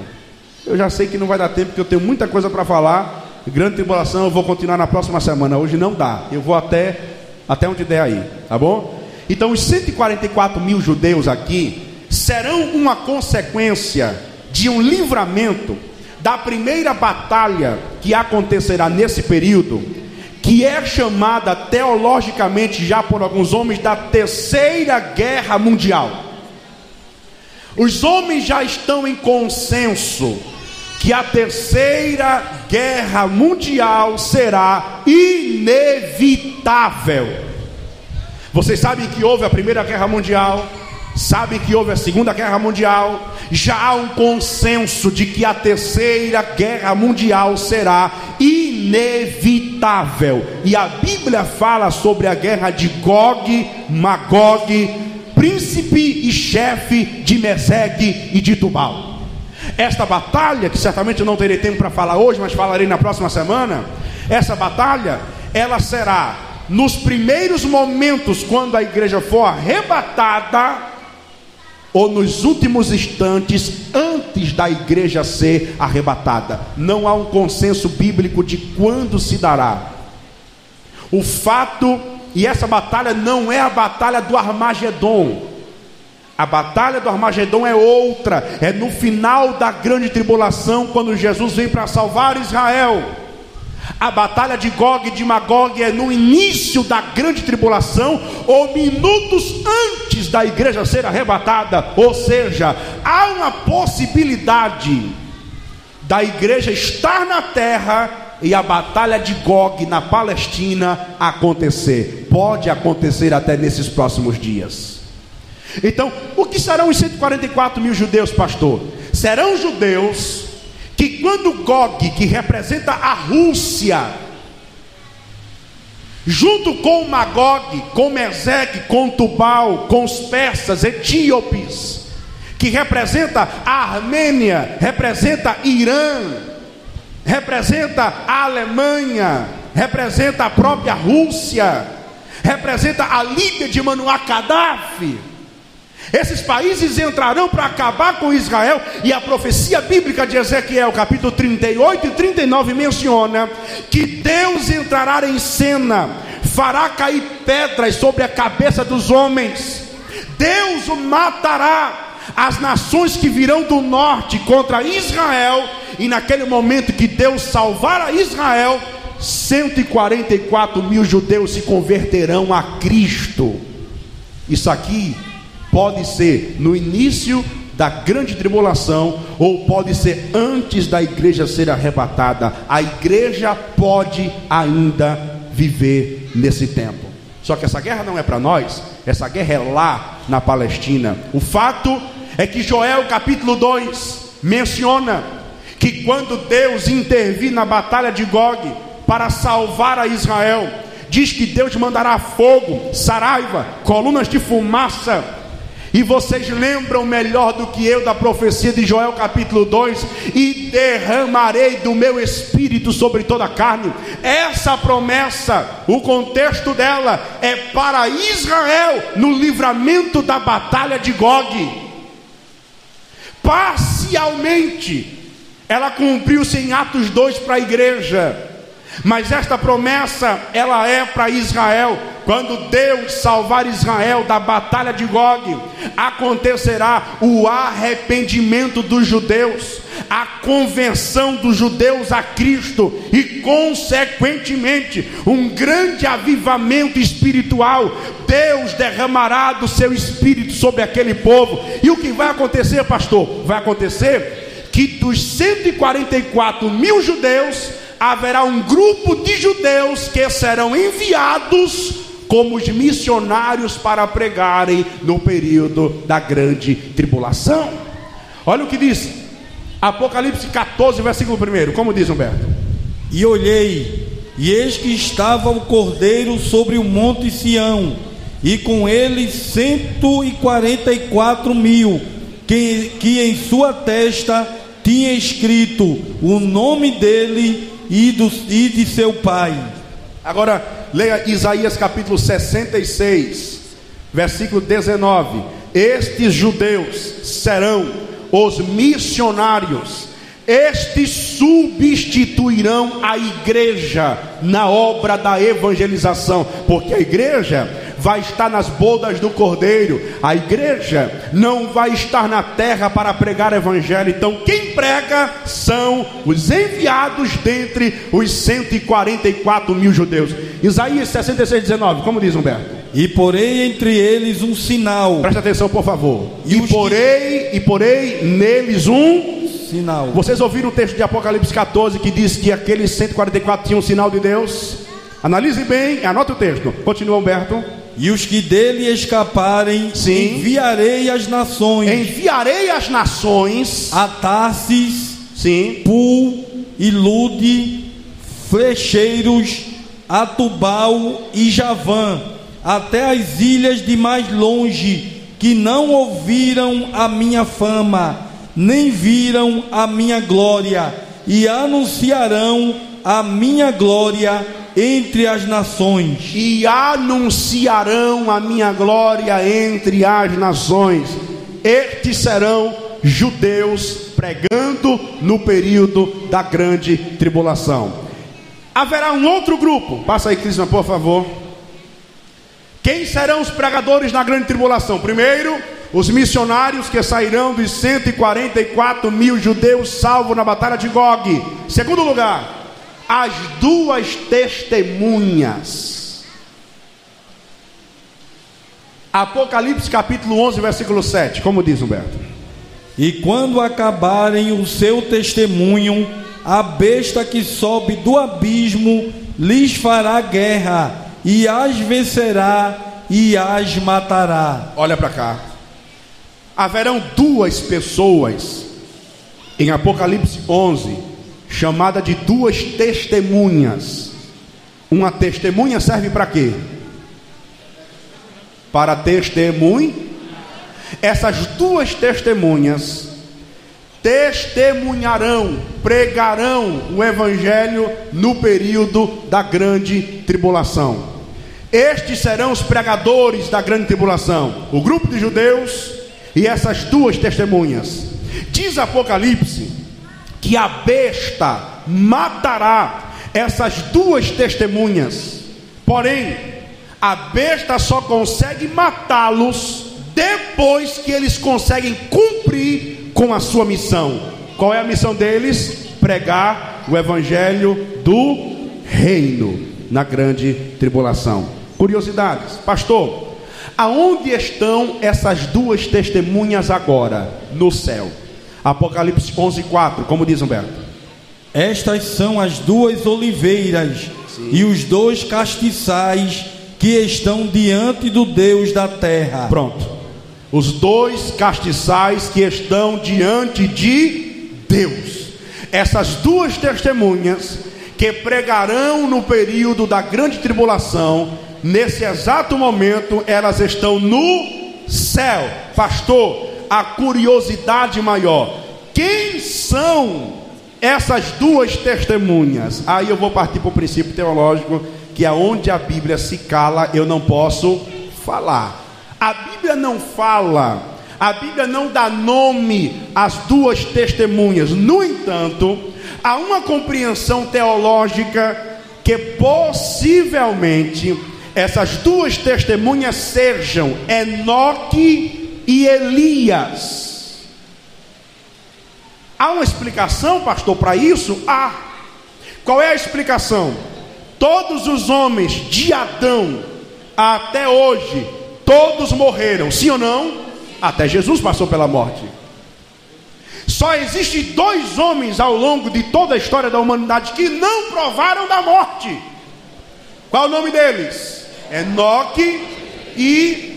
Eu já sei que não vai dar tempo, porque eu tenho muita coisa para falar. Grande tribulação, eu vou continuar na próxima semana. Hoje não dá. Eu vou até, até onde der aí, tá bom? Então, os 144 mil judeus aqui serão uma consequência de um livramento da primeira batalha que acontecerá nesse período, que é chamada teologicamente já por alguns homens da Terceira Guerra Mundial. Os homens já estão em consenso que a Terceira Guerra Mundial será inevitável. Vocês sabem que houve a Primeira Guerra Mundial, sabem que houve a Segunda Guerra Mundial, já há um consenso de que a Terceira Guerra Mundial será inevitável. E a Bíblia fala sobre a guerra de Gog, Magog, príncipe e chefe de Mesegue e de Tubal. Esta batalha, que certamente eu não terei tempo para falar hoje, mas falarei na próxima semana, essa batalha, ela será nos primeiros momentos, quando a igreja for arrebatada, ou nos últimos instantes, antes da igreja ser arrebatada. Não há um consenso bíblico de quando se dará. O fato, e essa batalha não é a batalha do Armagedon. A batalha do Armagedon é outra, é no final da grande tribulação, quando Jesus vem para salvar Israel. A batalha de Gog e de Magog é no início da grande tribulação, ou minutos antes da igreja ser arrebatada. Ou seja, há uma possibilidade da igreja estar na terra e a batalha de Gog na Palestina acontecer. Pode acontecer até nesses próximos dias. Então, o que serão os 144 mil judeus, pastor? Serão judeus que quando Gog, que representa a Rússia, junto com Magog, com Mesec, com Tubal, com os persas, etíopes, que representa a Armênia, representa Irã, representa a Alemanha, representa a própria Rússia, representa a Líbia de Manoá Gaddafi esses países entrarão para acabar com Israel, e a profecia bíblica de Ezequiel, capítulo 38 e 39, menciona que Deus entrará em cena, fará cair pedras sobre a cabeça dos homens, Deus matará as nações que virão do norte contra Israel, e naquele momento que Deus salvar a Israel, 144 mil judeus se converterão a Cristo. Isso aqui pode ser no início da grande tribulação, ou pode ser antes da igreja ser arrebatada. A igreja pode ainda viver nesse tempo. Só que essa guerra não é para nós, essa guerra é lá na Palestina. O fato é que Joel capítulo 2 menciona que quando Deus intervir na batalha de Gog para salvar a Israel, diz que Deus mandará fogo, saraiva, colunas de fumaça e vocês lembram melhor do que eu da profecia de Joel capítulo 2: E derramarei do meu espírito sobre toda a carne. Essa promessa, o contexto dela é para Israel no livramento da batalha de Gog. Parcialmente, ela cumpriu-se em Atos 2 para a igreja. Mas esta promessa, ela é para Israel quando Deus salvar Israel da batalha de Gog, acontecerá o arrependimento dos judeus, a conversão dos judeus a Cristo e, consequentemente, um grande avivamento espiritual. Deus derramará do seu espírito sobre aquele povo. E o que vai acontecer, pastor? Vai acontecer que dos 144 mil judeus, haverá um grupo de judeus que serão enviados como os missionários para pregarem no período da grande tribulação. Olha o que diz Apocalipse 14, versículo 1. Como diz Humberto? E olhei, e eis que estava o cordeiro sobre o monte Sião, e com ele cento e quarenta e quatro mil, que, que em sua testa tinha escrito o nome dele e, do, e de seu pai. Agora, leia Isaías capítulo 66, versículo 19: Estes judeus serão os missionários, estes substituirão a igreja na obra da evangelização, porque a igreja vai estar nas bodas do Cordeiro. A igreja não vai estar na terra para pregar o evangelho. Então, quem prega são os enviados dentre os 144 mil judeus. Isaías 66, 19, como diz Humberto? E porei entre eles um sinal. Presta atenção, por favor. E, e porei, que... e porei neles um sinal. Vocês ouviram o texto de Apocalipse 14 que diz que aqueles 144 tinham um sinal de Deus? Analise bem, anota o texto. Continua, Humberto. E os que dele escaparem, Sim. enviarei às nações. Enviarei às nações. A Tarsis, Sim. Pul e Lude, flecheiros, a Tubal e Javã, até as ilhas de mais longe, que não ouviram a minha fama, nem viram a minha glória, e anunciarão a minha glória entre as nações. E anunciarão a minha glória entre as nações. Estes serão judeus pregando no período da grande tribulação. Haverá um outro grupo. Passa aí, Crisma, por favor. Quem serão os pregadores na grande tribulação? Primeiro, os missionários que sairão dos 144 mil judeus salvos na batalha de Gog. Segundo lugar, as duas testemunhas. Apocalipse capítulo 11, versículo 7, como diz Humberto? E quando acabarem o seu testemunho, a besta que sobe do abismo lhes fará guerra, e as vencerá e as matará. Olha para cá. Haverão duas pessoas em Apocalipse 11 chamada de duas testemunhas. Uma testemunha serve para quê? Para testemunho. Essas duas testemunhas testemunharão, pregarão o evangelho no período da grande tribulação. Estes serão os pregadores da grande tribulação, o grupo de judeus e essas duas testemunhas. Diz Apocalipse que a besta matará essas duas testemunhas. Porém, a besta só consegue matá-los depois que eles conseguem cumprir com a sua missão. Qual é a missão deles? Pregar o evangelho do reino na grande tribulação. Curiosidades, pastor, aonde estão essas duas testemunhas agora? No céu. Apocalipse 11, 4, como diz Humberto? Estas são as duas oliveiras Sim. e os dois castiçais que estão diante do Deus da terra. Pronto. Os dois castiçais que estão diante de Deus. Essas duas testemunhas que pregarão no período da grande tribulação, nesse exato momento, elas estão no céu. Pastor, a curiosidade maior: quem são essas duas testemunhas? Aí eu vou partir para o princípio teológico que aonde a Bíblia se cala, eu não posso falar. A Bíblia não fala, a Bíblia não dá nome às duas testemunhas. No entanto, há uma compreensão teológica que possivelmente essas duas testemunhas sejam Enoque e Elias. Há uma explicação, pastor, para isso? Há. Qual é a explicação? Todos os homens de Adão até hoje, todos morreram, sim ou não? Até Jesus passou pela morte. Só existem dois homens ao longo de toda a história da humanidade que não provaram da morte. Qual o nome deles? Enoque e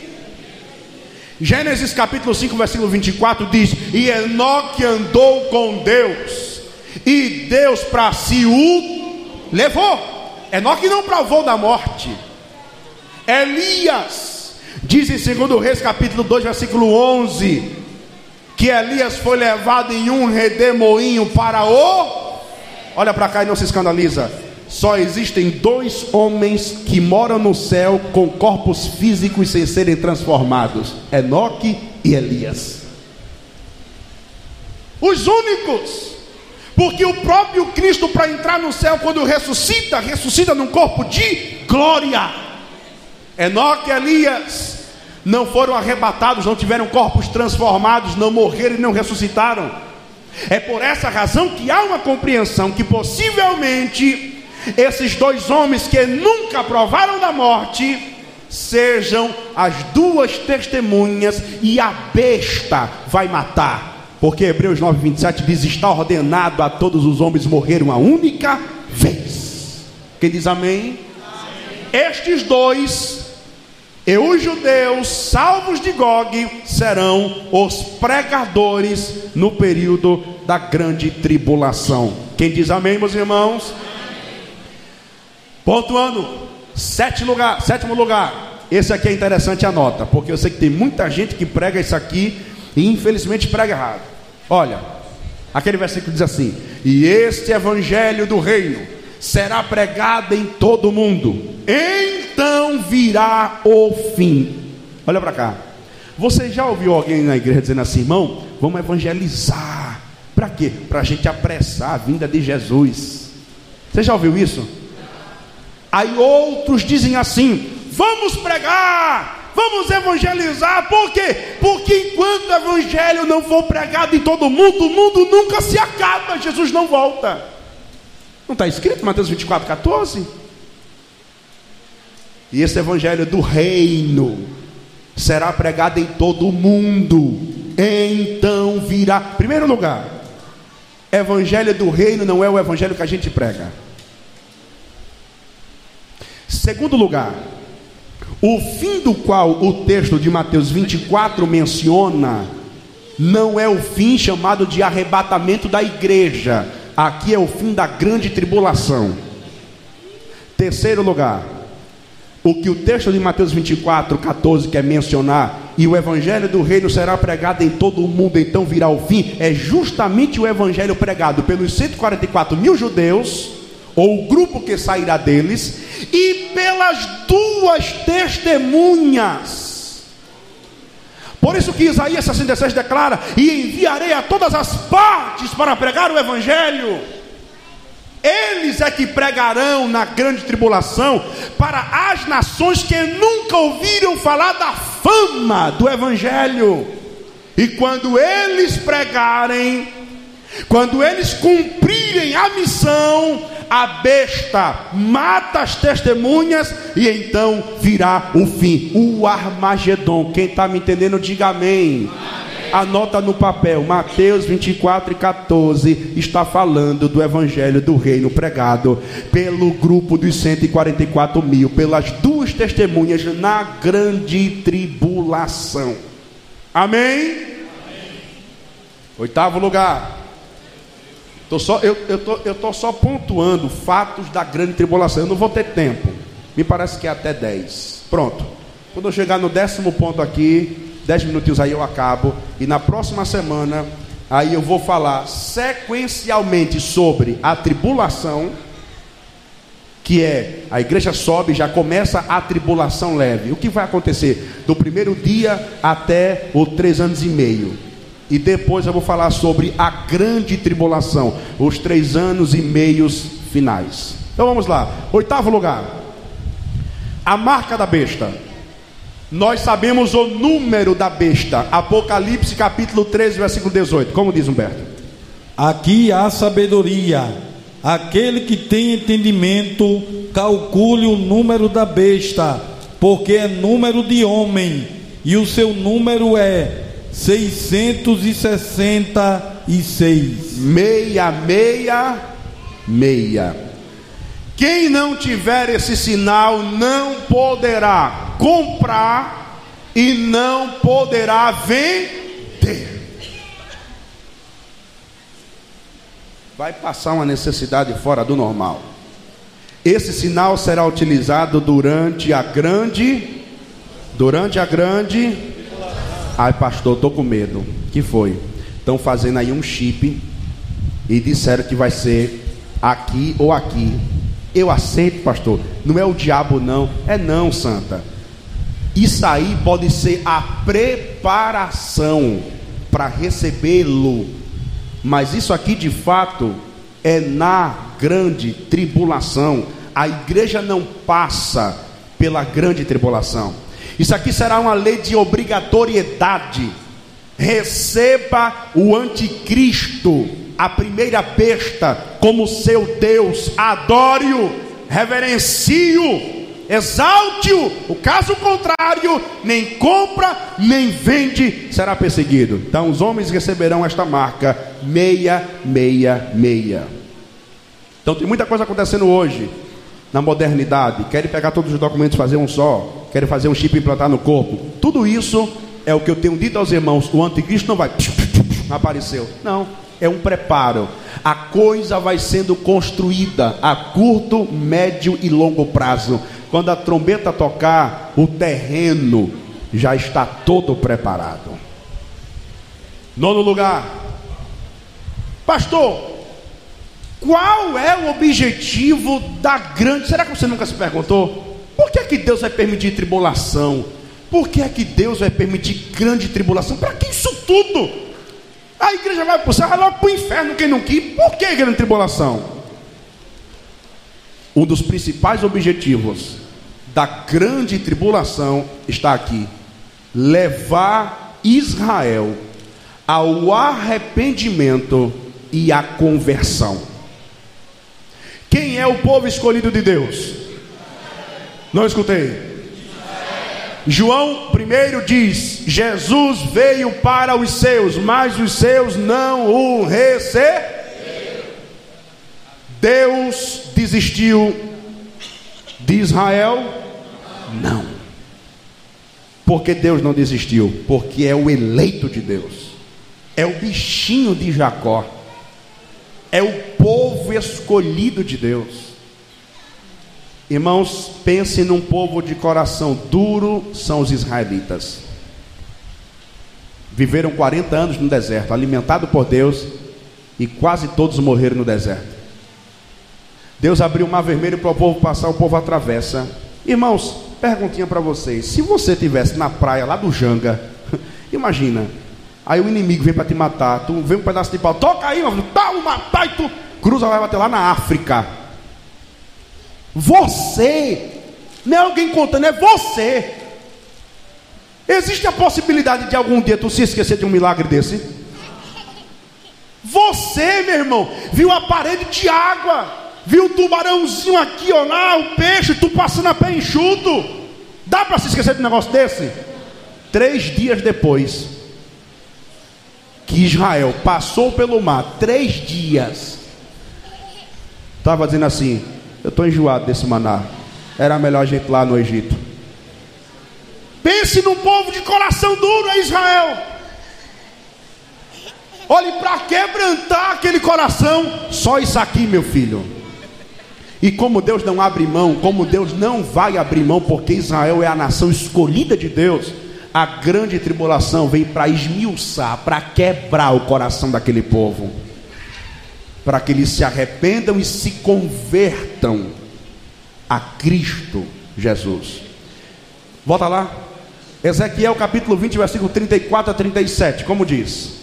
Gênesis capítulo 5, versículo 24 diz: E Enoque andou com Deus, e Deus para si o levou. Enoque não provou da morte. Elias, diz em 2 Reis capítulo 2, versículo 11, que Elias foi levado em um redemoinho para o. Olha para cá e não se escandaliza só existem dois homens que moram no céu com corpos físicos sem serem transformados: Enoque e Elias. Os únicos, porque o próprio Cristo, para entrar no céu, quando ressuscita, ressuscita num corpo de glória. Enoque e Elias não foram arrebatados, não tiveram corpos transformados, não morreram e não ressuscitaram. É por essa razão que há uma compreensão que possivelmente esses dois homens que nunca provaram da morte sejam as duas testemunhas e a besta vai matar. Porque Hebreus 9:27 diz: "Está ordenado a todos os homens morrer uma única vez". Quem diz amém? amém. Estes dois e os judeus salvos de Gog serão os pregadores no período da grande tribulação. Quem diz amém, meus irmãos? Pontuando, sétimo lugar, sétimo lugar. Esse aqui é interessante, anota, porque eu sei que tem muita gente que prega isso aqui e infelizmente prega errado. Olha, aquele versículo diz assim: E este evangelho do reino será pregado em todo o mundo, então virá o fim. Olha para cá. Você já ouviu alguém na igreja dizendo assim, irmão, vamos evangelizar? Para quê? Para a gente apressar a vinda de Jesus. Você já ouviu isso? Aí outros dizem assim: vamos pregar, vamos evangelizar, por quê? Porque enquanto o evangelho não for pregado em todo mundo, o mundo nunca se acaba, Jesus não volta. Não está escrito Mateus 24, 14? E esse evangelho do reino será pregado em todo o mundo. Então virá. Primeiro lugar, evangelho do reino não é o evangelho que a gente prega. Segundo lugar, o fim do qual o texto de Mateus 24 menciona não é o fim chamado de arrebatamento da igreja. Aqui é o fim da grande tribulação. Terceiro lugar, o que o texto de Mateus 24, 14 quer mencionar, e o evangelho do reino será pregado em todo o mundo, então virá o fim, é justamente o evangelho pregado pelos 144 mil judeus ou o grupo que sairá deles, e pelas duas testemunhas. Por isso que Isaías 66 declara: E enviarei a todas as partes para pregar o Evangelho. Eles é que pregarão na grande tribulação para as nações que nunca ouviram falar da fama do Evangelho. E quando eles pregarem, quando eles cumprirem a missão, a besta mata as testemunhas e então virá o fim, o Armagedon. Quem está me entendendo, diga amém. amém. Anota no papel, Mateus 24 e 14 está falando do evangelho do reino pregado pelo grupo dos 144 mil, pelas duas testemunhas na grande tribulação. Amém? Amém. Oitavo lugar. Tô só, eu estou eu tô só pontuando fatos da grande tribulação. Eu não vou ter tempo. Me parece que é até 10. Pronto. Quando eu chegar no décimo ponto aqui, 10 minutinhos aí eu acabo. E na próxima semana, aí eu vou falar sequencialmente sobre a tribulação. Que é a igreja sobe, já começa a tribulação leve. O que vai acontecer? Do primeiro dia até os três anos e meio. E depois eu vou falar sobre a grande tribulação, os três anos e meios finais. Então vamos lá. Oitavo lugar. A marca da besta. Nós sabemos o número da besta. Apocalipse capítulo 13, versículo 18. Como diz Humberto? Aqui há sabedoria. Aquele que tem entendimento, calcule o número da besta, porque é número de homem, e o seu número é 666. Meia, meia, meia. Quem não tiver esse sinal não poderá comprar e não poderá vender. Vai passar uma necessidade fora do normal. Esse sinal será utilizado durante a grande durante a grande Ai, pastor, estou com medo. que foi? Estão fazendo aí um chip e disseram que vai ser aqui ou aqui. Eu aceito, pastor. Não é o diabo, não. É não, santa. Isso aí pode ser a preparação para recebê-lo. Mas isso aqui de fato é na grande tribulação. A igreja não passa pela grande tribulação. Isso aqui será uma lei de obrigatoriedade. Receba o anticristo, a primeira besta, como seu Deus. Adore-o, reverencie-o, exalte-o. O caso contrário, nem compra, nem vende, será perseguido. Então os homens receberão esta marca 666. Então tem muita coisa acontecendo hoje na modernidade, querem pegar todos os documentos fazer um só, querem fazer um chip implantar no corpo. Tudo isso é o que eu tenho dito aos irmãos: o anticristo não vai apareceu. Não, é um preparo. A coisa vai sendo construída a curto, médio e longo prazo. Quando a trombeta tocar, o terreno já está todo preparado. Nono lugar, pastor, qual é o objetivo da grande? Será que você nunca se perguntou? Por que, é que Deus vai permitir tribulação? Por que é que Deus vai permitir grande tribulação? Para que isso tudo? A igreja vai para o céu, vai logo para o inferno quem não quis. Por que grande tribulação? Um dos principais objetivos da grande tribulação está aqui: levar Israel ao arrependimento e à conversão. Quem é o povo escolhido de Deus? Não escutei. João primeiro diz: Jesus veio para os seus, mas os seus não o receberam. Deus desistiu de Israel? Não. Porque Deus não desistiu? Porque é o eleito de Deus, é o bichinho de Jacó é o povo escolhido de Deus. Irmãos, pense num povo de coração duro, são os israelitas. Viveram 40 anos no deserto, alimentado por Deus, e quase todos morreram no deserto. Deus abriu o mar vermelho para o povo passar, o povo atravessa. Irmãos, perguntinha para vocês: se você tivesse na praia lá do Janga, imagina, Aí o inimigo vem para te matar. Tu vem um pedaço de pau, toca aí, meu filho, tá, e tu cruza, vai bater lá na África. Você, não é alguém contando, é você. Existe a possibilidade de algum dia tu se esquecer de um milagre desse? Você, meu irmão, viu a parede de água, viu o tubarãozinho aqui, ó lá, o peixe, tu passando a pé enxuto. Dá para se esquecer de um negócio desse? Três dias depois, que Israel passou pelo mar três dias, estava dizendo assim: Eu estou enjoado desse maná. Era melhor a gente lá no Egito. Pense num povo de coração duro, é Israel. Olhe para quebrantar aquele coração, só isso aqui, meu filho. E como Deus não abre mão, como Deus não vai abrir mão, porque Israel é a nação escolhida de Deus a grande tribulação vem para esmiuçar, para quebrar o coração daquele povo, para que eles se arrependam e se convertam a Cristo Jesus. Volta lá, Ezequiel capítulo 20, versículo 34 a 37, como diz?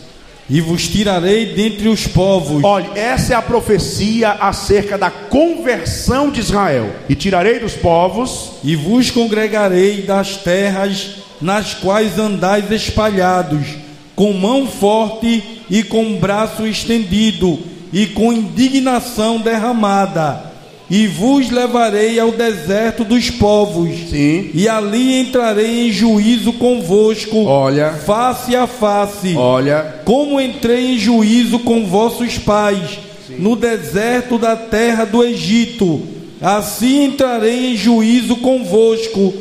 E vos tirarei dentre os povos. Olha, essa é a profecia acerca da conversão de Israel. E tirarei dos povos. E vos congregarei das terras nas quais andais espalhados, com mão forte e com braço estendido, e com indignação derramada. E vos levarei ao deserto dos povos, Sim. e ali entrarei em juízo convosco, olha, face a face, olha, como entrei em juízo com vossos pais, Sim. no deserto da terra do Egito. Assim entrarei em juízo convosco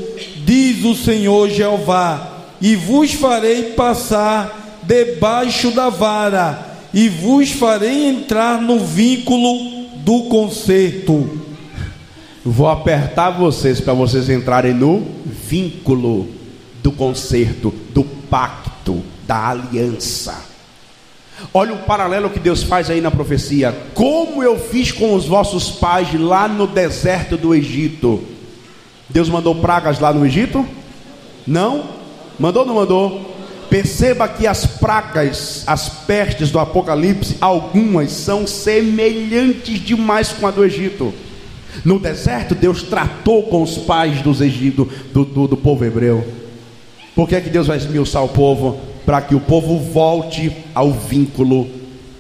diz o Senhor Jeová, e vos farei passar debaixo da vara, e vos farei entrar no vínculo do concerto. Vou apertar vocês para vocês entrarem no vínculo do concerto, do pacto, da aliança. Olha o paralelo que Deus faz aí na profecia. Como eu fiz com os vossos pais lá no deserto do Egito Deus mandou pragas lá no Egito? Não? Mandou ou não mandou? Perceba que as pragas, as pestes do Apocalipse, algumas são semelhantes demais com a do Egito. No deserto, Deus tratou com os pais dos Egito, do, do, do povo hebreu. Por que, é que Deus vai esmiuçar o povo? Para que o povo volte ao vínculo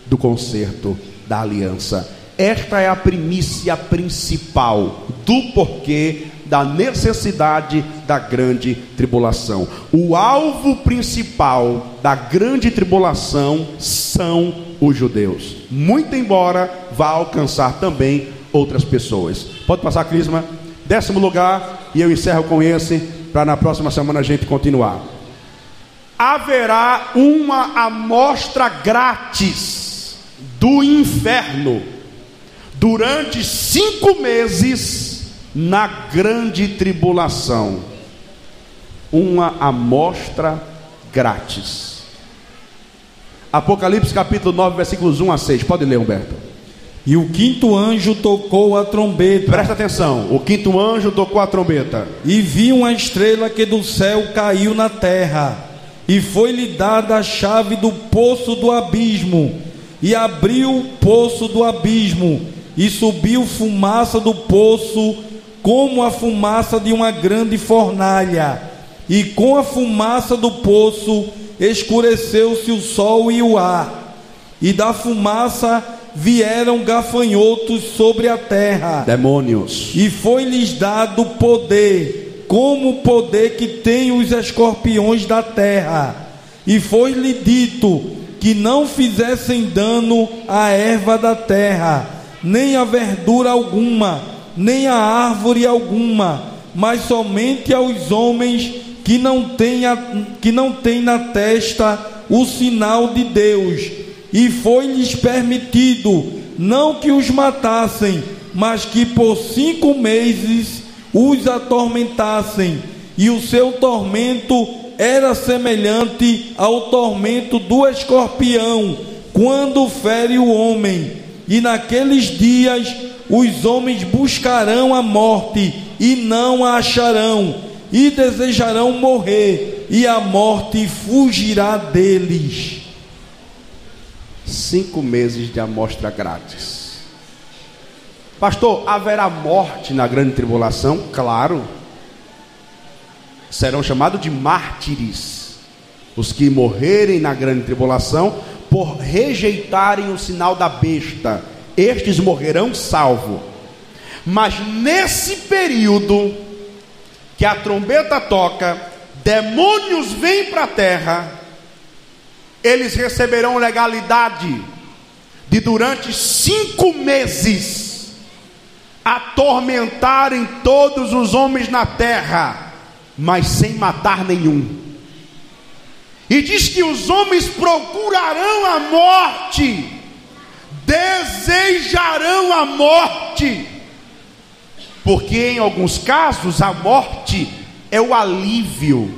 do conserto, da aliança. Esta é a primícia principal do porquê da necessidade da grande tribulação. O alvo principal da grande tribulação são os judeus. Muito embora vá alcançar também outras pessoas. Pode passar, Crisma? Décimo lugar, e eu encerro com esse, para na próxima semana a gente continuar. Haverá uma amostra grátis do inferno durante cinco meses na grande tribulação. Uma amostra grátis. Apocalipse capítulo 9, versículos 1 a 6. Pode ler, Humberto. E o quinto anjo tocou a trombeta. Presta atenção. O quinto anjo tocou a trombeta. E vi uma estrela que do céu caiu na terra. E foi-lhe dada a chave do poço do abismo. E abriu o poço do abismo. E subiu fumaça do poço, como a fumaça de uma grande fornalha. E com a fumaça do poço escureceu-se o sol e o ar. E da fumaça vieram gafanhotos sobre a terra, demônios, e foi-lhes dado poder, como o poder que tem os escorpiões da terra, e foi-lhe dito que não fizessem dano à erva da terra, nem a verdura alguma, nem a árvore alguma, mas somente aos homens que não têm, a, que não têm na testa o sinal de Deus e foi-lhes permitido não que os matassem, mas que por cinco meses os atormentassem, e o seu tormento era semelhante ao tormento do escorpião, quando fere o homem. E naqueles dias os homens buscarão a morte e não a acharão, e desejarão morrer, e a morte fugirá deles cinco meses de amostra grátis. Pastor, haverá morte na grande tribulação? Claro. Serão chamados de mártires os que morrerem na grande tribulação por rejeitarem o sinal da besta. Estes morrerão salvo. Mas nesse período que a trombeta toca, demônios vêm para a terra eles receberão legalidade de durante cinco meses atormentarem todos os homens na terra, mas sem matar nenhum. E diz que os homens procurarão a morte, desejarão a morte, porque em alguns casos a morte é o alívio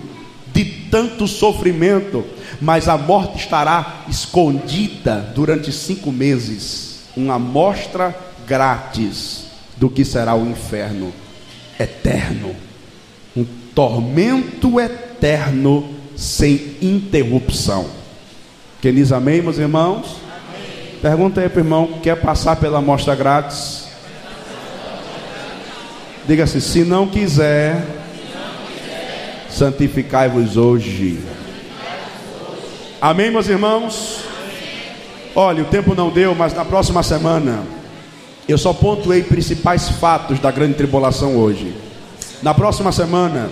de tanto sofrimento mas a morte estará escondida durante cinco meses uma amostra grátis do que será o inferno eterno um tormento eterno sem interrupção. Quem diz amém, meus irmãos? Pergunta aí para o irmão: quer passar pela amostra grátis? Diga-se: se não quiser. santificai-vos hoje. Amém, meus irmãos? Olha, o tempo não deu, mas na próxima semana eu só pontuei principais fatos da grande tribulação hoje. Na próxima semana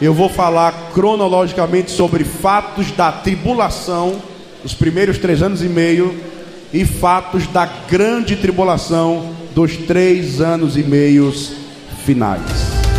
eu vou falar cronologicamente sobre fatos da tribulação, os primeiros três anos e meio, e fatos da grande tribulação dos três anos e meios finais.